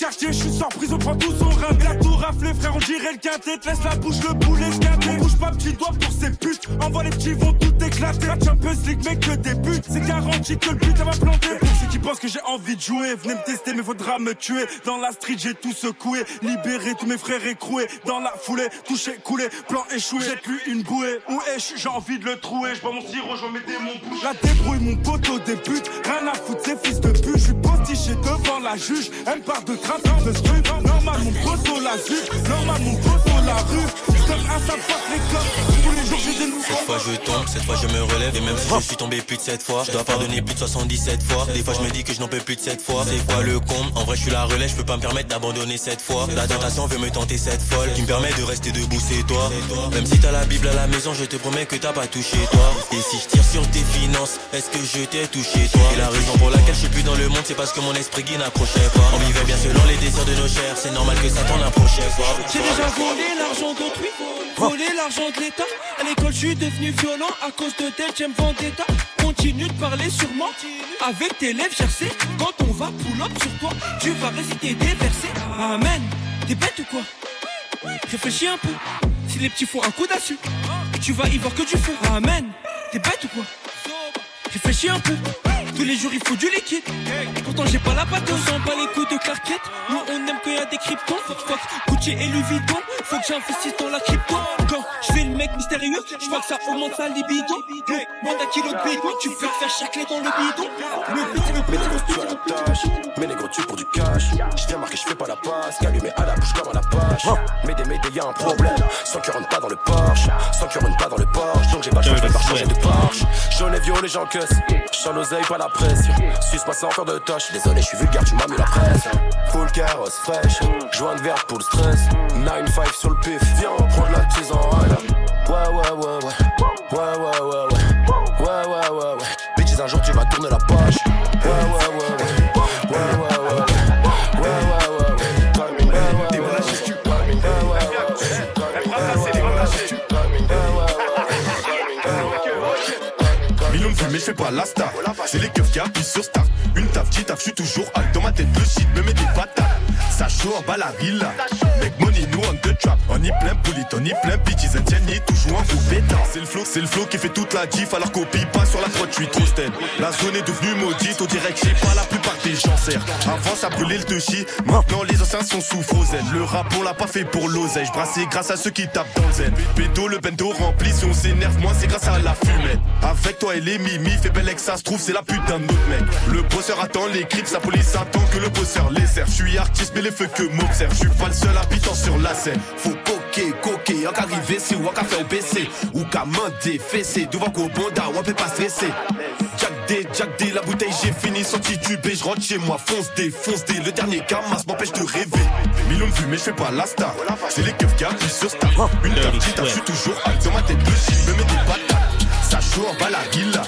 Speaker 17: quartier, je suis surprise, on prend tout son rap. La tour rafle, frère, on dirait le quintet. Te laisse la bouche, le poulet scaté. On bouge pas, petit doigt pour ces putes. Envoie les petits, vont tout éclater. La Champions League, mec, que des buts. C'est garanti que le but, ça va planter. Pour ceux qui pensent que j'ai envie de jouer, venez me tester, mais faudra me tuer. Dans la street, j'ai tout secoué. Libéré tous mes frères écroués. Dans la foulée, touché, coulé, plan échoué. Jette lui une bouée. Où est-ce J'ai envie de le trouer. Je mon sirop, je vais mes démons bouche. La débrouille, mon poteau débute. Rien à foutre, ces fils de pute. Je suis postiché devant la juge. Elle parle de trafic de. Normal, mon poteau la zut. Normal, mon poteau la rue.
Speaker 45: Cette fois je tombe, cette fois je me relève. Et même si je suis tombé plus de 7 fois Je dois pardonner plus de 77 fois. Des fois je me dis que je n'en peux plus de 7 fois. C'est quoi le con? En vrai je suis la relève, je peux pas me permettre d'abandonner cette fois. La tentation veut me tenter cette folle Qui me permet de rester debout c'est toi. Même si t'as la bible à la maison je te promets que t'as pas touché toi. Et si je tire sur tes finances Est-ce que je t'ai touché toi? Et la raison pour laquelle je suis plus dans le monde C'est parce que mon esprit qui n'accrochait pas. On vivait bien selon les désirs de nos chers. C'est normal que ça t'en approchait pas
Speaker 43: J'ai déjà volé l'argent d'autrui, volé l'argent de l'État. À l'école, je suis devenu violent à cause de tel j'aime vendetta. Continue de parler sur moi avec tes lèvres gercées. Quand on va pull up sur toi, tu vas réciter des versets. Amen. T'es bête ou quoi? Réfléchis un peu. Si les petits font un coup d'assu, tu vas y voir que du feu. Amen. T'es bête ou quoi? Réfléchis un peu. Tous les jours il faut du liquide. Pourtant j'ai pas la patte, on sent pas les coups de Clarkette. Nous on aime qu'il y a des cryptons. Fuck, Gucci et Louis Vuitton. Faut que j'investisse dans la crypto. Quand je fais le mec mystérieux, je vois que ça augmente sa libido. Moins d'un kilo de bidon, tu peux te faire chacler dans le bidon. Le beat, le
Speaker 3: négro, tu as la tâche. Mais négro, tu pour du cash. Je viens marquer, je fais pas la passe. Allumé à la bouche comme à la pâche. Mais des médés, y'a un problème. Sans que rentre pas dans le Porsche. Sans que rentre pas dans le Porsche. Donc j'ai pas le choix, je vais devoir changer de Porsche. Jaune et violet, j'en cusse. J'en l'oseille, pas la pression. Suce-moi sans faire de toche. Désolé, je suis vulgaire, tu m'as mis la pression. Full carrosse fraîche. Joint de verre pour le stress. 9-5 sur le pif. Viens, on prend de la ouais, ouais, ouais. Ouais, ouais, ouais, ouais. Ouais,
Speaker 46: je fais pas la star. C'est les keufs qui appuient sur start Une taf qui taf, je suis toujours hâte Dans ma tête le shit me met des patates. Ça chaud en bas la villa Make money nous on the trap. On y plein poulit, on y plein bitches. And Jenny toujours en coup pétant C'est le flow, c'est le flow qui fait toute la diff. Alors copie pas sur la crotte, je suis trop La zone est devenue maudite. Dirait que j'ai pas la plupart des gens serre Avant ça brûlait le touchy. Maintenant les anciens sont sous frozen Le rap on l'a pas fait pour l'oseille. Je brassais grâce à ceux qui tapent dans le zen. Pédo le bendo rempli Si on s'énerve moins c'est grâce à la fumette. Avec toi et les mimi Fait belle que ça se trouve c'est la putain de notre mec. Le bosseur attend les clips Sa police attend que le bosseur les serve. Je suis artiste mais les feux que m'observe Je suis pas le seul habitant sur la scène. Faut coquer, coquer En qu'arriver c'est ou qu'à faire baisser. Ou qu'à mander, fesser Devant qu'au bonda on peut pas stresser Jack D, Jack D, la bouteille j'ai fini Sorti du B, je rentre chez moi. Fonce D, fonce D, le dernier camas m'empêche de rêver. Millions de vues mais je fais pas la star. C'est les keufs qui appuient sur star. Une taf, je suis toujours hâte Dans ma tête le me met des patates. Ça chaud en bas la villa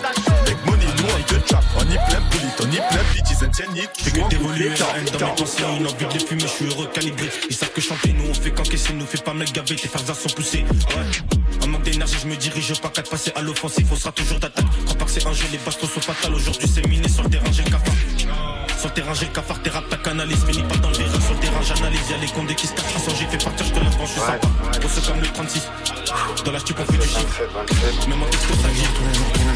Speaker 46: On y plein on plein bitches and tiennes
Speaker 45: Fais que d'évoluer la haine dans mes pensées Une envie de les fumer, je suis heureux calibré Ils savent que chanter, nous on fait qu'encaisser Nous fais pas me gaver, tes frères sont poussés Ouais En manque d'énergie, je me dirige pas qu'à te passer à l'offensive On sera toujours d'attaque Crois pas que c'est un jeu, les bastos sont fatales Aujourd'hui c'est miné sur le terrain, j'ai le cafard sur le terrain, j'ai le cafard, tes rap, ta canalise, finis pas dans le verre. Sur le terrain, j'analyse, y'a les condés qui se cachent. Sans j'ai fait partir, je te l'apprends, je suis sympa. Grosse comme le 36. Dans la stupe, on fait du chiffre. Même en texte, ça.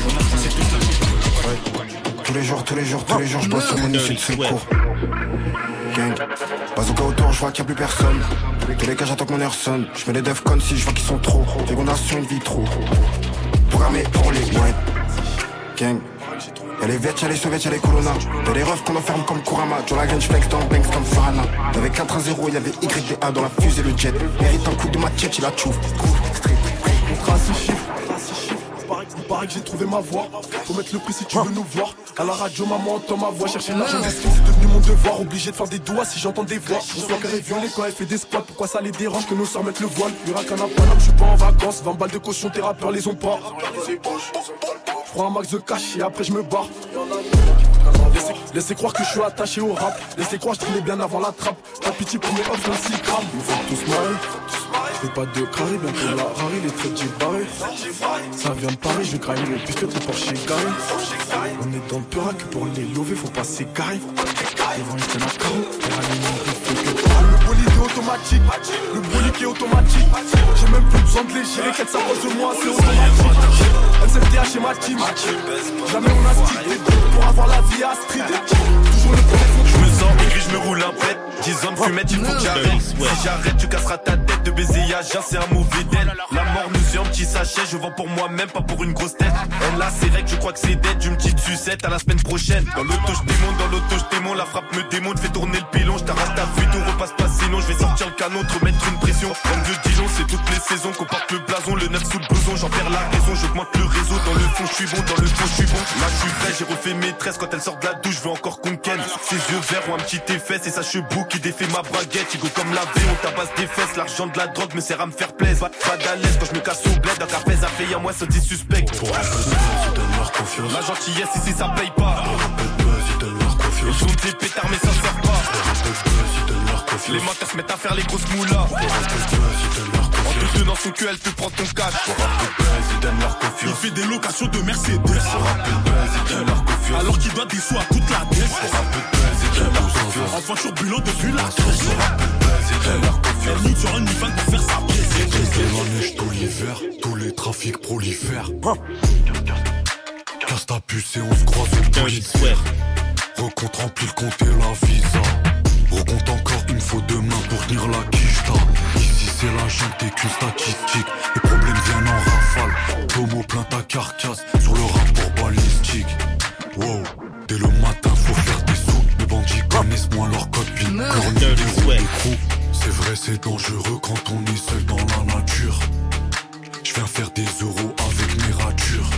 Speaker 45: On a passé toute la vie.
Speaker 35: Tous les jours, tous les jours, tous les jours, je bosse sur mon issue de secours. Gang. Bazooka autour, je vois qu'il y a plus personne. Tous les cas, j'attends que mon air sonne. Je mets les devs comme si je vois qu'ils sont trop. Fécondation, une vie trop. Programmé pour les ouais. Gang. Y'a les Vets, y'a les Soviets, y'a les Colonna. Y'a les refs qu'on enferme comme Kurama. Joe la je flex dans Banks comme Farana. Y'avait 4 0 y'avait YDA dans la fusée, le jet. Mérite un coup de ma tête, il a tchouf. Street.
Speaker 41: Il paraît que j'ai trouvé ma voix. Faut mettre le prix si tu veux nous voir. À la radio, maman entend ma voix. Chercher l'argent c'est devenu mon devoir. Obligé de faire des doigts si j'entends des voix. On soit carré violé quand elle fait des squats. Pourquoi ça les dérange que nos sœurs mettent le voile? À Paname, je suis pas en vacances. 20 balles de caution, tes rappeurs les ont pas. Je prends un max de cash et après je me barre. Laissez, croire que je suis attaché au rap. Laissez croire que je traînais bien avant la trappe. Pas pitié pour mes off, 26 grammes. Font tous marrer. Je fais pas de carré, bientôt la rari, les traits j'ai barré. Ça vient de Paris, je graille le puisque ton Porsche garé. On est dans le purac, pour les lever, faut pas s'égarer. Devant que Le est automatique, le bolide est automatique. J'ai même plus besoin de les gérer, qu'elle s'approche de moi, c'est automatique. MCTH et ma team, jamais on a buts pour avoir la vie à street. Toujours le
Speaker 46: Sens aigri, je me roule un pet 10 ans de fumette, il faut que j'arrête. Si j'arrête, tu casseras ta tête. De baiser à jeun, c'est un mauvais d'elle La mort nous est un petit sachet, je vends pour moi-même, pas pour une grosse tête. Elle c'est vrai que je crois que c'est dead, je me petite sucette à la semaine prochaine. Dans l'auto, je démonte, dans l'auto, je démonte. Démon, la frappe me démonte, fait tourner le pilon, je t'arrache ta vidéo, repasse pas sinon, je vais sortir le canon, te remettre une pression. Comme de Dijon, c'est toutes les saisons qu'on porte le blason, le neuf sous le blouson, j'en perds la raison, j'augmente le réseau, dans le fond je suis bon, dans le fond je suis bon. Là je suis j'ai refait maîtresse quand elle sort de la douche, je veux encore qu'on. Ses yeux verts un petit effet, c'est sa chebou qui défait ma baguette, go comme la V, on tabasse des fesses, l'argent de la drogue me sert à me faire plaisir. Pas, pas l'aise quand je me casse au bled, un café a fait à moi, ça dit suspect.
Speaker 37: Pour un peu de buzz, ils donnent leur confiance.
Speaker 46: La gentillesse ici ça paye pas.
Speaker 37: Pour un peu de buzz, ils donnent leur confiance.
Speaker 46: Ils ont des pétards mais ça sert pas.
Speaker 37: Pour un peu de buzz, ils donnent leur confiance.
Speaker 46: Les menteurs se mettent à faire les grosses moulas.
Speaker 37: Pour un peu de buzz, ils
Speaker 46: te donnant son cul, elle te prend ton cash.
Speaker 44: Il fait des locations de Mercedes. Alors qu'il doit des sous à toute la tête. Enfant turbulent depuis la
Speaker 37: confiance.
Speaker 44: Elle monte sur un Ivan pour faire sa pièce.
Speaker 37: De la neige tout l'hiver, tous les trafics prolifèrent. Casse ta puce et on se croise au police. Recompte rempli le compte et la visa. Recompte encore, il me faut deux mains pour tenir la quicheta. C'est la junte, t'es qu'une statistique. Les problèmes viennent en rafale. Tomo plein ta carcasse sur le rapport balistique. Wow, dès le matin faut faire des sous. Les bandits connaissent moins leur code PIN. Cornus, des roues, des crocs. C'est vrai, c'est dangereux quand on est seul dans la nature. Je viens faire des euros avec mes ratures.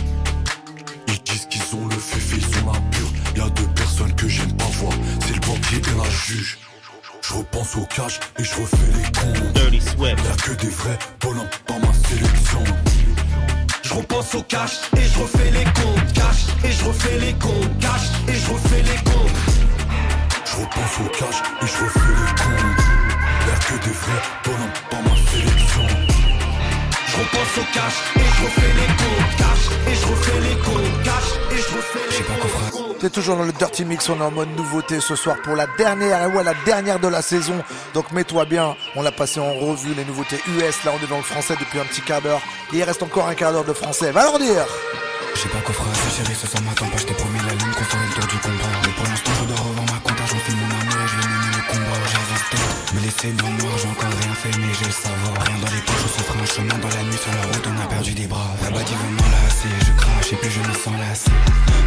Speaker 37: Ils disent qu'ils ont le fait, fait, ils ont la pure. Y'a deux personnes que j'aime pas voir, c'est le banquier et la juge. Je repense au cash et je refais les cons. Y'a que des vrais bonhommes dans ma sélection.
Speaker 44: Je repense au cash et je refais les comptes. Cash et je refais les comptes. Cash et je refais les comptes.
Speaker 37: Je repense au cash et je refais les cons. Y'a que des vrais bonhommes dans ma sélection.
Speaker 44: Je repense au cash et je refais les comptes. Cash et je refais les comptes. Cash et je refais les comptes.
Speaker 1: T'es toujours dans le Dirty Mix, on est en mode nouveauté ce soir pour la dernière, ouais, la dernière de la saison. Donc mets-toi bien, on l'a passé en revue les nouveautés US, là on est dans le français depuis un petit quart d'heure. Il reste encore un quart d'heure de français, va leur dire
Speaker 47: Je pas ce soir m'attend pas, je t'ai promis laisser dans noir, j'ai encore rien fait, mais j'ai le savoir. Rien dans les poches, on se fera un chemin dans la nuit, sur la route, on a perdu des bras. Là-bas, dit veut m'enlacer, je crache et puis je me sens lassé.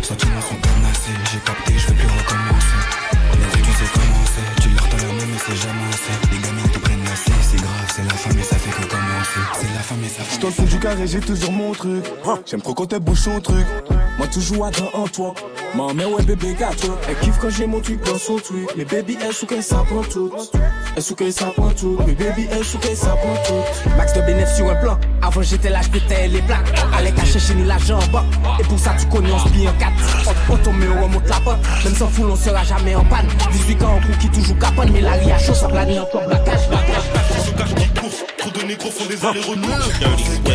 Speaker 47: Sentiments sont menacés, j'ai capté, je veux plus recommencer. Les vies, tu sais comment c'est, tu leur tends la main, mais c'est jamais assez. Les gamins te prennent la c'est c'est grave, c'est la fin, mais ça fait que commencer. C'est la fin, mais ça fait
Speaker 48: Dans le fond du carré, j'ai toujours mon truc. J'aime trop quand elle bouge son truc. Moi, toujours attends en toi. Maman, ouais, bébé gâteau. Elle kiffe quand j'ai mon truc dans son truc. Mais baby, elle sous qu'elle ça prend tout. Elle sous qu'elle ça prend tout. Mais baby, elle sous qu'elle ça prend tout.
Speaker 49: Max de bénéfice sur un plan. Avant j'étais là, j'pétais les plaques. Allez cacher chez ni l'argent en bas. Et pour ça, tu connais, on se en 4. On, on tombe, mais on remonte la porte. Même sans foule, on sera jamais en panne. 18 ans, on qui toujours capote. Mais la ria chaud, sur la nuit, encore la cache. La cache.
Speaker 44: Ce cache qui court, trop de négros font des allers-retours.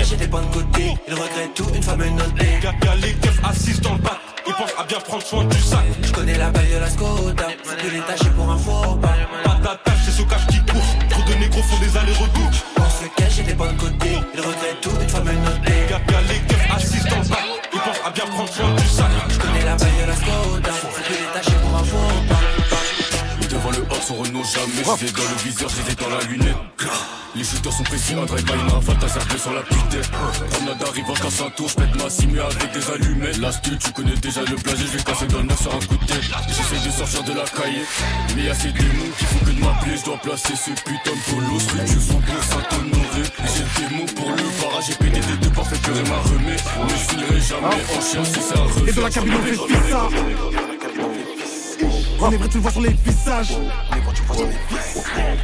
Speaker 47: J'étais pas de côté, il regrette tout, une femme et une autre
Speaker 44: Y'a les keufs assises dans le bac, ils pensent à bien prendre soin du sac.
Speaker 47: Je connais la baille de la Skoda, c'est que les tâches pour un faux pas.
Speaker 44: Pas d'attache, c'est ce cache qui court, trop de négros font des allers-retours.
Speaker 47: Pense le cash, j'étais pas de côté, il regrette tout, une femme et autre
Speaker 44: Y'a les keufs assises dans le bac, ils pensent à bien prendre soin du sac.
Speaker 37: Jamais. J'étais dans le viseur, j'étais dans la lunette. Les shooters sont précis, un drive by une t'as cercle sur la pute. Promenade arrive en casse un tour, j'pète ma cime avec des allumettes. L'astuce, tu connais déjà le plagier, j'vais casser dans le neuf sur un coup de tête. J'essaie de sortir de la cahier, mais y'a ces démons qui font que de m'appeler. J'dois placer ce putain de polo, structure son pour Saint-Honoré. J'ai des mots pour le barrage, j'ai pété des deux parfaits que m'a remet. Mais j'finirai jamais en chien si un reflet.
Speaker 48: Et dans la cabine, on fait ça. On est vrai, tu le vois sur les visages.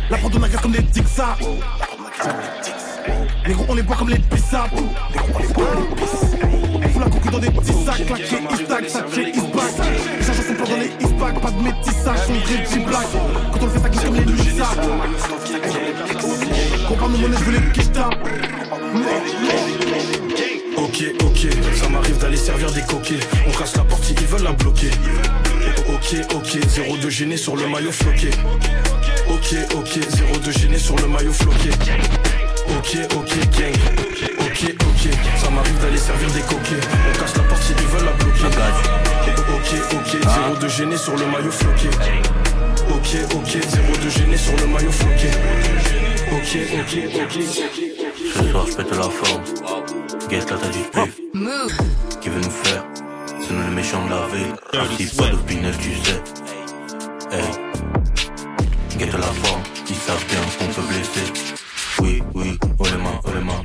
Speaker 48: La prod, on agace comme des. Les gros, on les boit comme les pissables. On fout la cocu dans des petits sacs. Claqué, is-tag, sacré, is-back. Les charges sont pleins dans les is-back. Pas de métissage, son gré, G-black. Quand on le fait, ça glisse comme les nuissages. Compare nos monnaies, je veux les quitter.
Speaker 41: Ok, ok, ça m'arrive d'aller servir des coquets. On casse la porte, ils veulent la bloquer. Ok, ok, zéro de gêné sur le maillot floqué. Ok, ok, zéro de gêné sur le maillot floqué. Ok, ok, gang. Ok, ok, ça m'arrive d'aller servir des coquets. On casse la porte, ils veulent la bloquer. Ok, ok, zéro de gêné sur le maillot floqué. Ok, ok, zéro de gêné sur le maillot floqué. Ok, ok, ok.
Speaker 50: Ce soir, je pète la forme. Guess là, t'as du pif. Qui veut nous faire C'est nous les méchants de la ville. Assis pas depuis neuf, tu sais. Hey, guette la forme, ils savent bien qu'on peut blesser. Oui, oui, oh les mains, oh les mains.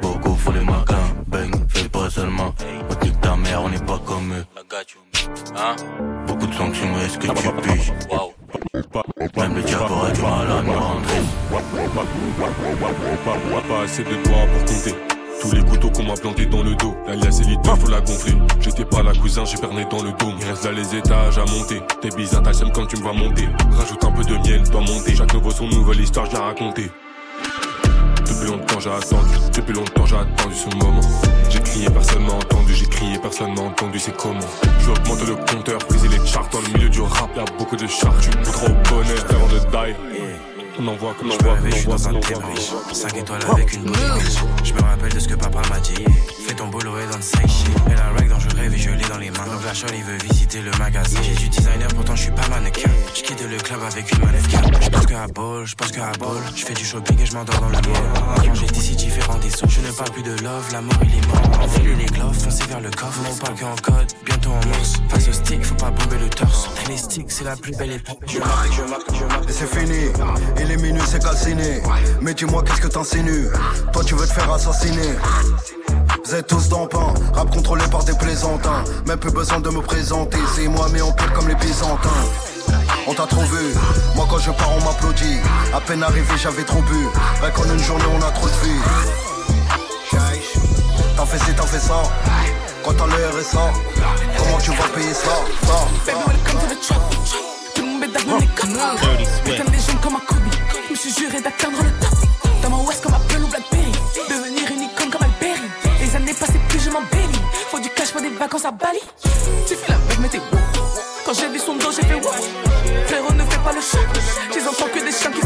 Speaker 50: Beaucoup faut les mains, bang, fais pas seulement. On nique ta mère, on n'est pas comme eux. Hein? Beaucoup de sanctions, est-ce que tu piges? Même le diable aurait du mal à nous rentrer.
Speaker 51: Pas assez de doigts pour compter. Tous les couteaux qu'on m'a plantés dans le dos. La liasse élite, faut la gonfler. J'étais pas la cousin, j'ai perné dans le dos. Il reste là les étages à monter. T'es bizarre, t'as quand tu me vas monter. Rajoute un peu de miel, dois monter. Chaque nouveau son nouvelle histoire, j'ai raconté. Depuis longtemps j'ai attendu, depuis longtemps j'ai attendu ce moment. J'ai crié, personne m'a entendu, j'ai crié, personne m'a entendu, c'est comment? Je veux augmenter le compteur, briser les charts dans le milieu du rap, y'a beaucoup de charts, tu voudras au bonheur avant de die. On en voit, on en voit, on en voit, on en voit.
Speaker 40: 5 étoiles avec une bouille Je me rappelle de ce que papa m'a dit. Fais ton boulot et dans le say shit. Et la règle dont je rêve et je l'ai dans les mains. Donc la chole, il veut visiter le magasin. J'ai du designer, pourtant je suis pas mannequin. Je quitte le club avec une mannequin. Je pense que à ball, je pense que à ball. Je fais du shopping et je m'endors dans le mall. Avant j'étais si différent des autres. Je ne parle plus de love, l'amour il est mort. Enfiler les gloves, foncer vers le coffre. On parle qu'en code, bientôt en morse. Face au stick, faut pas bomber le torse. Les sticks, c'est la plus belle époque. Je marque, je marque, je marque.
Speaker 35: Et c'est fini, et les minutes c'est calciné. Mais dis-moi qu'est-ce que t'insinues Toi tu veux te faire assassiner. Vous êtes tous dans pain, rap contrôlé par des plaisantins. Même plus besoin de me présenter, c'est moi mais on pire comme les Byzantins. On t'a trouvé, moi quand je pars on m'applaudit. À peine arrivé j'avais trop bu, Rien qu'en une journée on a trop de vie. T'en fais ci, t'en fais ça. Quand t'as le RSA, comment tu vas payer ça,
Speaker 41: dans les codes. Putain de légende comme un Kobe. Je me suis juré d'atteindre le top. Dans mon West comme Apple ou Blackberry. Devenir une icône comme Alberi. Les années passées, plus je m'embellis. Faut du cash pour des vacances à Bali. Tu fais la meuf, mais t'es wow. Quand j'ai vu son dos, j'ai fait wow. Frérot, ne fais pas le show. J'ai entends que des chiens qui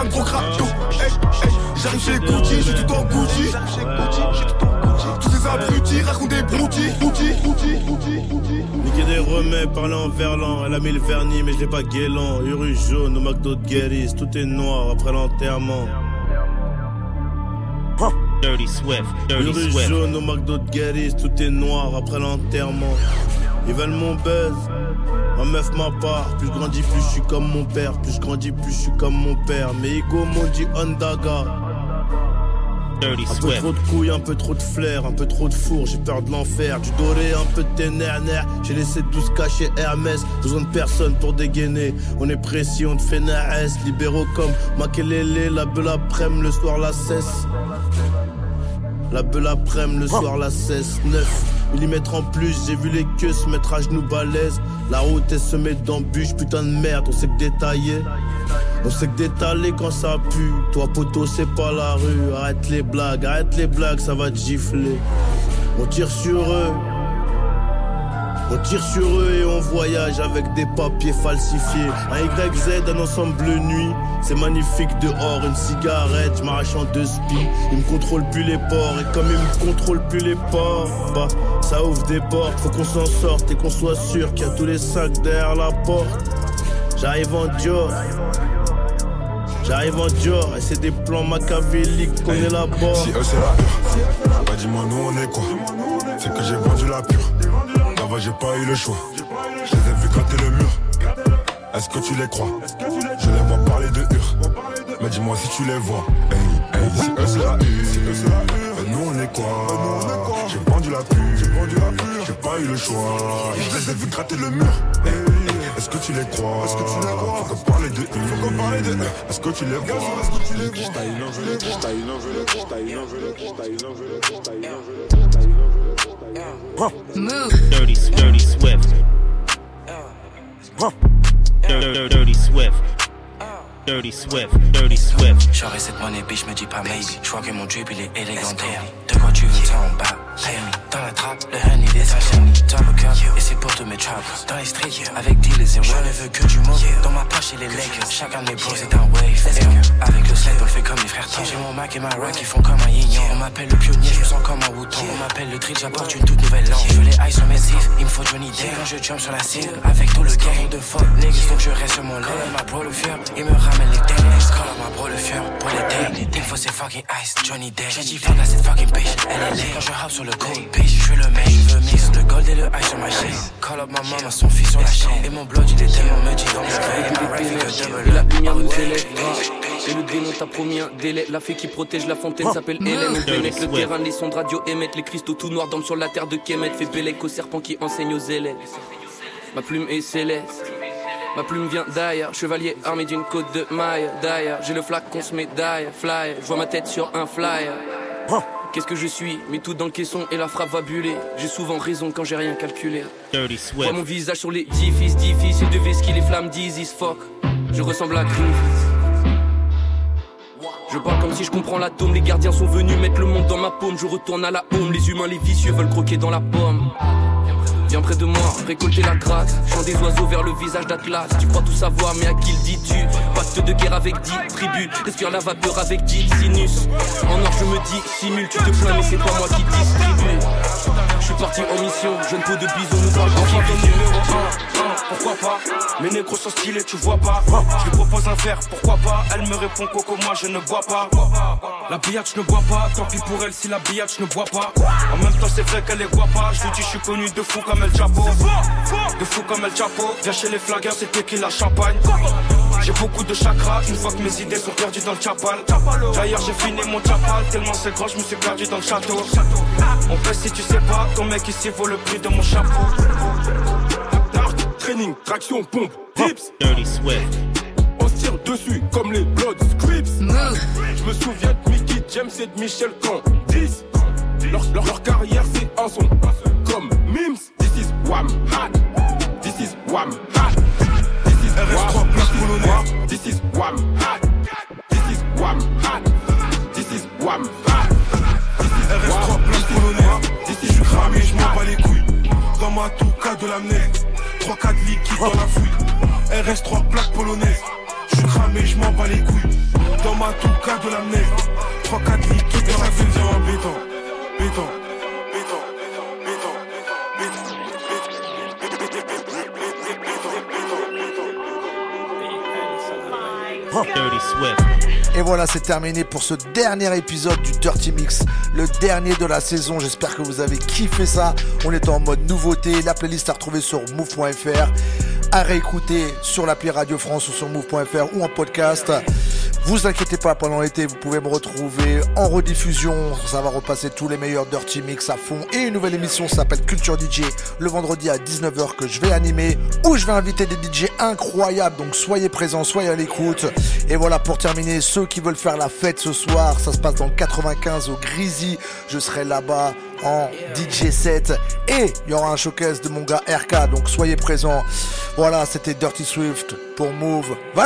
Speaker 52: un gros crapaud. Hey, hey, j'arrive chez Gucci, j'ai tout en Gucci. Tous ces abrutis racontent des broutilles. Gucci, Gucci, Gucci, Gucci.
Speaker 21: Niquer des remets, parler en verlan. Elle a mis le vernis, mais je l'ai pas guélant. Uru jaune, au McDo de Guéris, tout est noir après l'enterrement.
Speaker 53: Dirty Swift, Dirty
Speaker 21: Uru
Speaker 53: Swift.
Speaker 21: jaune, au McDo de Guéris, tout est noir après l'enterrement. Ils veulent mon buzz, meuf ma part. Plus je grandis, plus je suis comme mon père. Plus je grandis, plus je suis comme mon père. Mais Ego m'ont dit Ondaga. Un peu trop de couilles, un peu trop de flair, un peu trop de four, j'ai peur de l'enfer, du doré, un peu de ténère, j'ai laissé tous cacher Hermès, besoin de personne pour dégainer, on est précis, on te fait naès, libéraux comme Makelele, la beule après-midi, le soir la cesse. La beule après-midi, le soir la cesse, 9 mm en plus, j'ai vu les queues se mettre à genoux balèze, la route elle se met d'embûches, putain de merde, on sait que détailler. On sait que d'étaler quand ça pue. Toi, poteau, c'est pas la rue. Arrête les blagues, arrête les blagues, ça va te gifler. On tire sur eux. On tire sur eux et on voyage avec des papiers falsifiés. Un YZ, un ensemble nuit. C'est magnifique dehors, une cigarette, je m'arrache en deux spies. Ils me contrôlent plus les ports et comme ils me contrôlent plus les ports, bah ça ouvre des portes. Faut qu'on s'en sorte et qu'on soit sûr qu'il y a tous les sacs derrière la porte. J'arrive en Dior. J'arrive en Dior et c'est des plans machiavéliques qu'on est là-bas.
Speaker 54: Si eux c'est la pure, bah dis-moi nous on est quoi? C'est que j'ai vendu la pure. Là-bas j'ai pas eu le choix. Je les ai vus gratter le mur. Est-ce que tu les crois Je les vois parler de hur. Mais dis-moi si tu les vois. Hey, hey, si eux c'est la hur, bah nous on est quoi J'ai vendu la pure. J'ai pas eu le choix. Je les ai vus gratter le mur. Est-ce que tu les crois Est-ce que tu les crois Faut qu'on parle de hur. Faut qu'on parle de hur. Est-ce que tu les vois Est-ce que tu les vois
Speaker 53: Move. Dirty, dirty Swift. Dirty, dirty Swift. Dirty Swift, Dirty Swift.
Speaker 40: J'aurais cette monnaie, bitch, me dis pas maybe. Je crois que mon drip il est élégantaire. De quoi tu veux t'en bas? Dans la trappe, le honey des. Dans le cup, et c'est pour tous mes trappers. Dans les streets, avec dealers et Je ne veux que du monde. Les. Chacun de mes bros est un wave. Avec le sled, on le fait comme les frères Tom. J'ai mon Mac et ma rock qui font comme un yin On m'appelle le pionnier, je me sens comme un bouton. On m'appelle le trick, j'apporte une toute nouvelle langue. Je veux les eyes sur mes il me faut Johnny Day. Quand je jump sur la cible, avec tout le gang de fuck niggas, donc je reste sur mon lait. ma bro le fier, il me ramène les damage. Call ma bro le fier, pour les dames. Il me faut ces fucking ice, Johnny Day. J'ai dit fuck à cette fucking bitch, elle est laid. Quand je hop sur le cold bitch, je suis le mec, gold et le ice sur ma chaîne. Call up ma maman, son fils sur la chaîne. Et mon blood, il est tellement me dit dans double.
Speaker 11: Et la lumière nous élève. Et le dénon t'a promis un délai. La fée qui protège la fontaine s'appelle Hélène. Le terrain, les sons de radio émettent. Les cristaux tout noirs dorment sur la terre de Kemet. Fait Bélec au serpent qui enseigne aux élèves. Ma plume est céleste. Ma plume vient d'ailleurs, chevalier armé d'une côte de maille. D'ailleurs, j'ai le flacon se médaille, fly. Je vois ma tête sur un flyer. Qu'est-ce que je suis Mis tout dans le caisson et la frappe va buller. J'ai souvent raison quand j'ai rien calculé. Vois mon visage sur les diffices, difficile de qu'il les flammes d'Isis, fuck. Je ressemble à Griffith. Je parle comme si je comprends l'atome. Les gardiens sont venus mettre le monde dans ma paume. Je retourne à la home. Les humains, les vicieux veulent croquer dans la pomme. Viens près de moi, récolter la grâce. Chant des oiseaux vers le visage d'Atlas. Tu crois tout savoir, mais à qui le dis-tu? Pacte de guerre avec dix tribus. Respire la vapeur avec dix sinus. En or, je me dis, simule, tu te plains, mais c'est pas moi qui distribue. Je suis parti en mission, jeune peau de bison, nous parle
Speaker 44: de numéro 1, pourquoi pas? Mes négros sont stylés, tu vois pas Je lui propose un verre, pourquoi pas? Elle me répond Coco, moi je ne bois pas La billette, je ne bois pas, tant pis pour elle si la billette, je ne bois pas En même temps c'est vrai qu'elle est guapa Je lui dis je suis connu de fou comme El Chapo De fou comme El Chapo Viens chez les flaggers, c'était qui la champagne j'ai beaucoup de chakras, une fois que mes idées sont perdues dans le chapal. D'ailleurs, j'ai fini mon chapal, tellement c'est grand, je me suis perdu dans le château. On pèse si tu sais pas, ton mec ici vaut le prix de mon chapeau.
Speaker 41: Training, traction, pompe,
Speaker 55: tips. Dirty Swift.
Speaker 41: On se tire dessus comme les Blood Scripts. Je me souviens de Mickey James et de Michel Camp. 10. Leur, leur, leur carrière, c'est un son. Comme Mims. This is Wham Hat. This is Wham Hat. RS3 plus polonais. This is Wham Hat. This is Wham Hat. This is Wham Hat. RS3 plus polonais. This is je suis cramé, je m'en bats les couilles. Dans ma touca de l'amnèse. 3-4 liquides dans la fouille. RS3 plaque polonaise. Je cramé, je m'en bats les couilles. Dans ma touca de l'amnèse. 3-4 liquides dans la fouille. en béton. Béton.
Speaker 1: Et voilà, c'est terminé pour ce dernier épisode du Dirty Mix, le dernier de la saison. J'espère que vous avez kiffé ça. On est en mode nouveauté. La playlist à retrouver sur move.fr, à réécouter sur l'appli Radio France ou sur move.fr ou en podcast. Vous inquiétez pas, pendant l'été, vous pouvez me retrouver en rediffusion. Ça va repasser tous les meilleurs Dirty Mix à fond. Et une nouvelle émission s'appelle Culture DJ le vendredi à 19h que je vais animer où je vais inviter des DJ incroyables. Donc soyez présents, soyez à l'écoute. Et voilà, pour terminer, ceux qui veulent faire la fête ce soir, ça se passe dans le 95 au Grisy. Je serai là-bas en DJ set. Et il y aura un showcase de mon gars RK donc soyez présents. Voilà c'était Dirty Swift pour Move. Va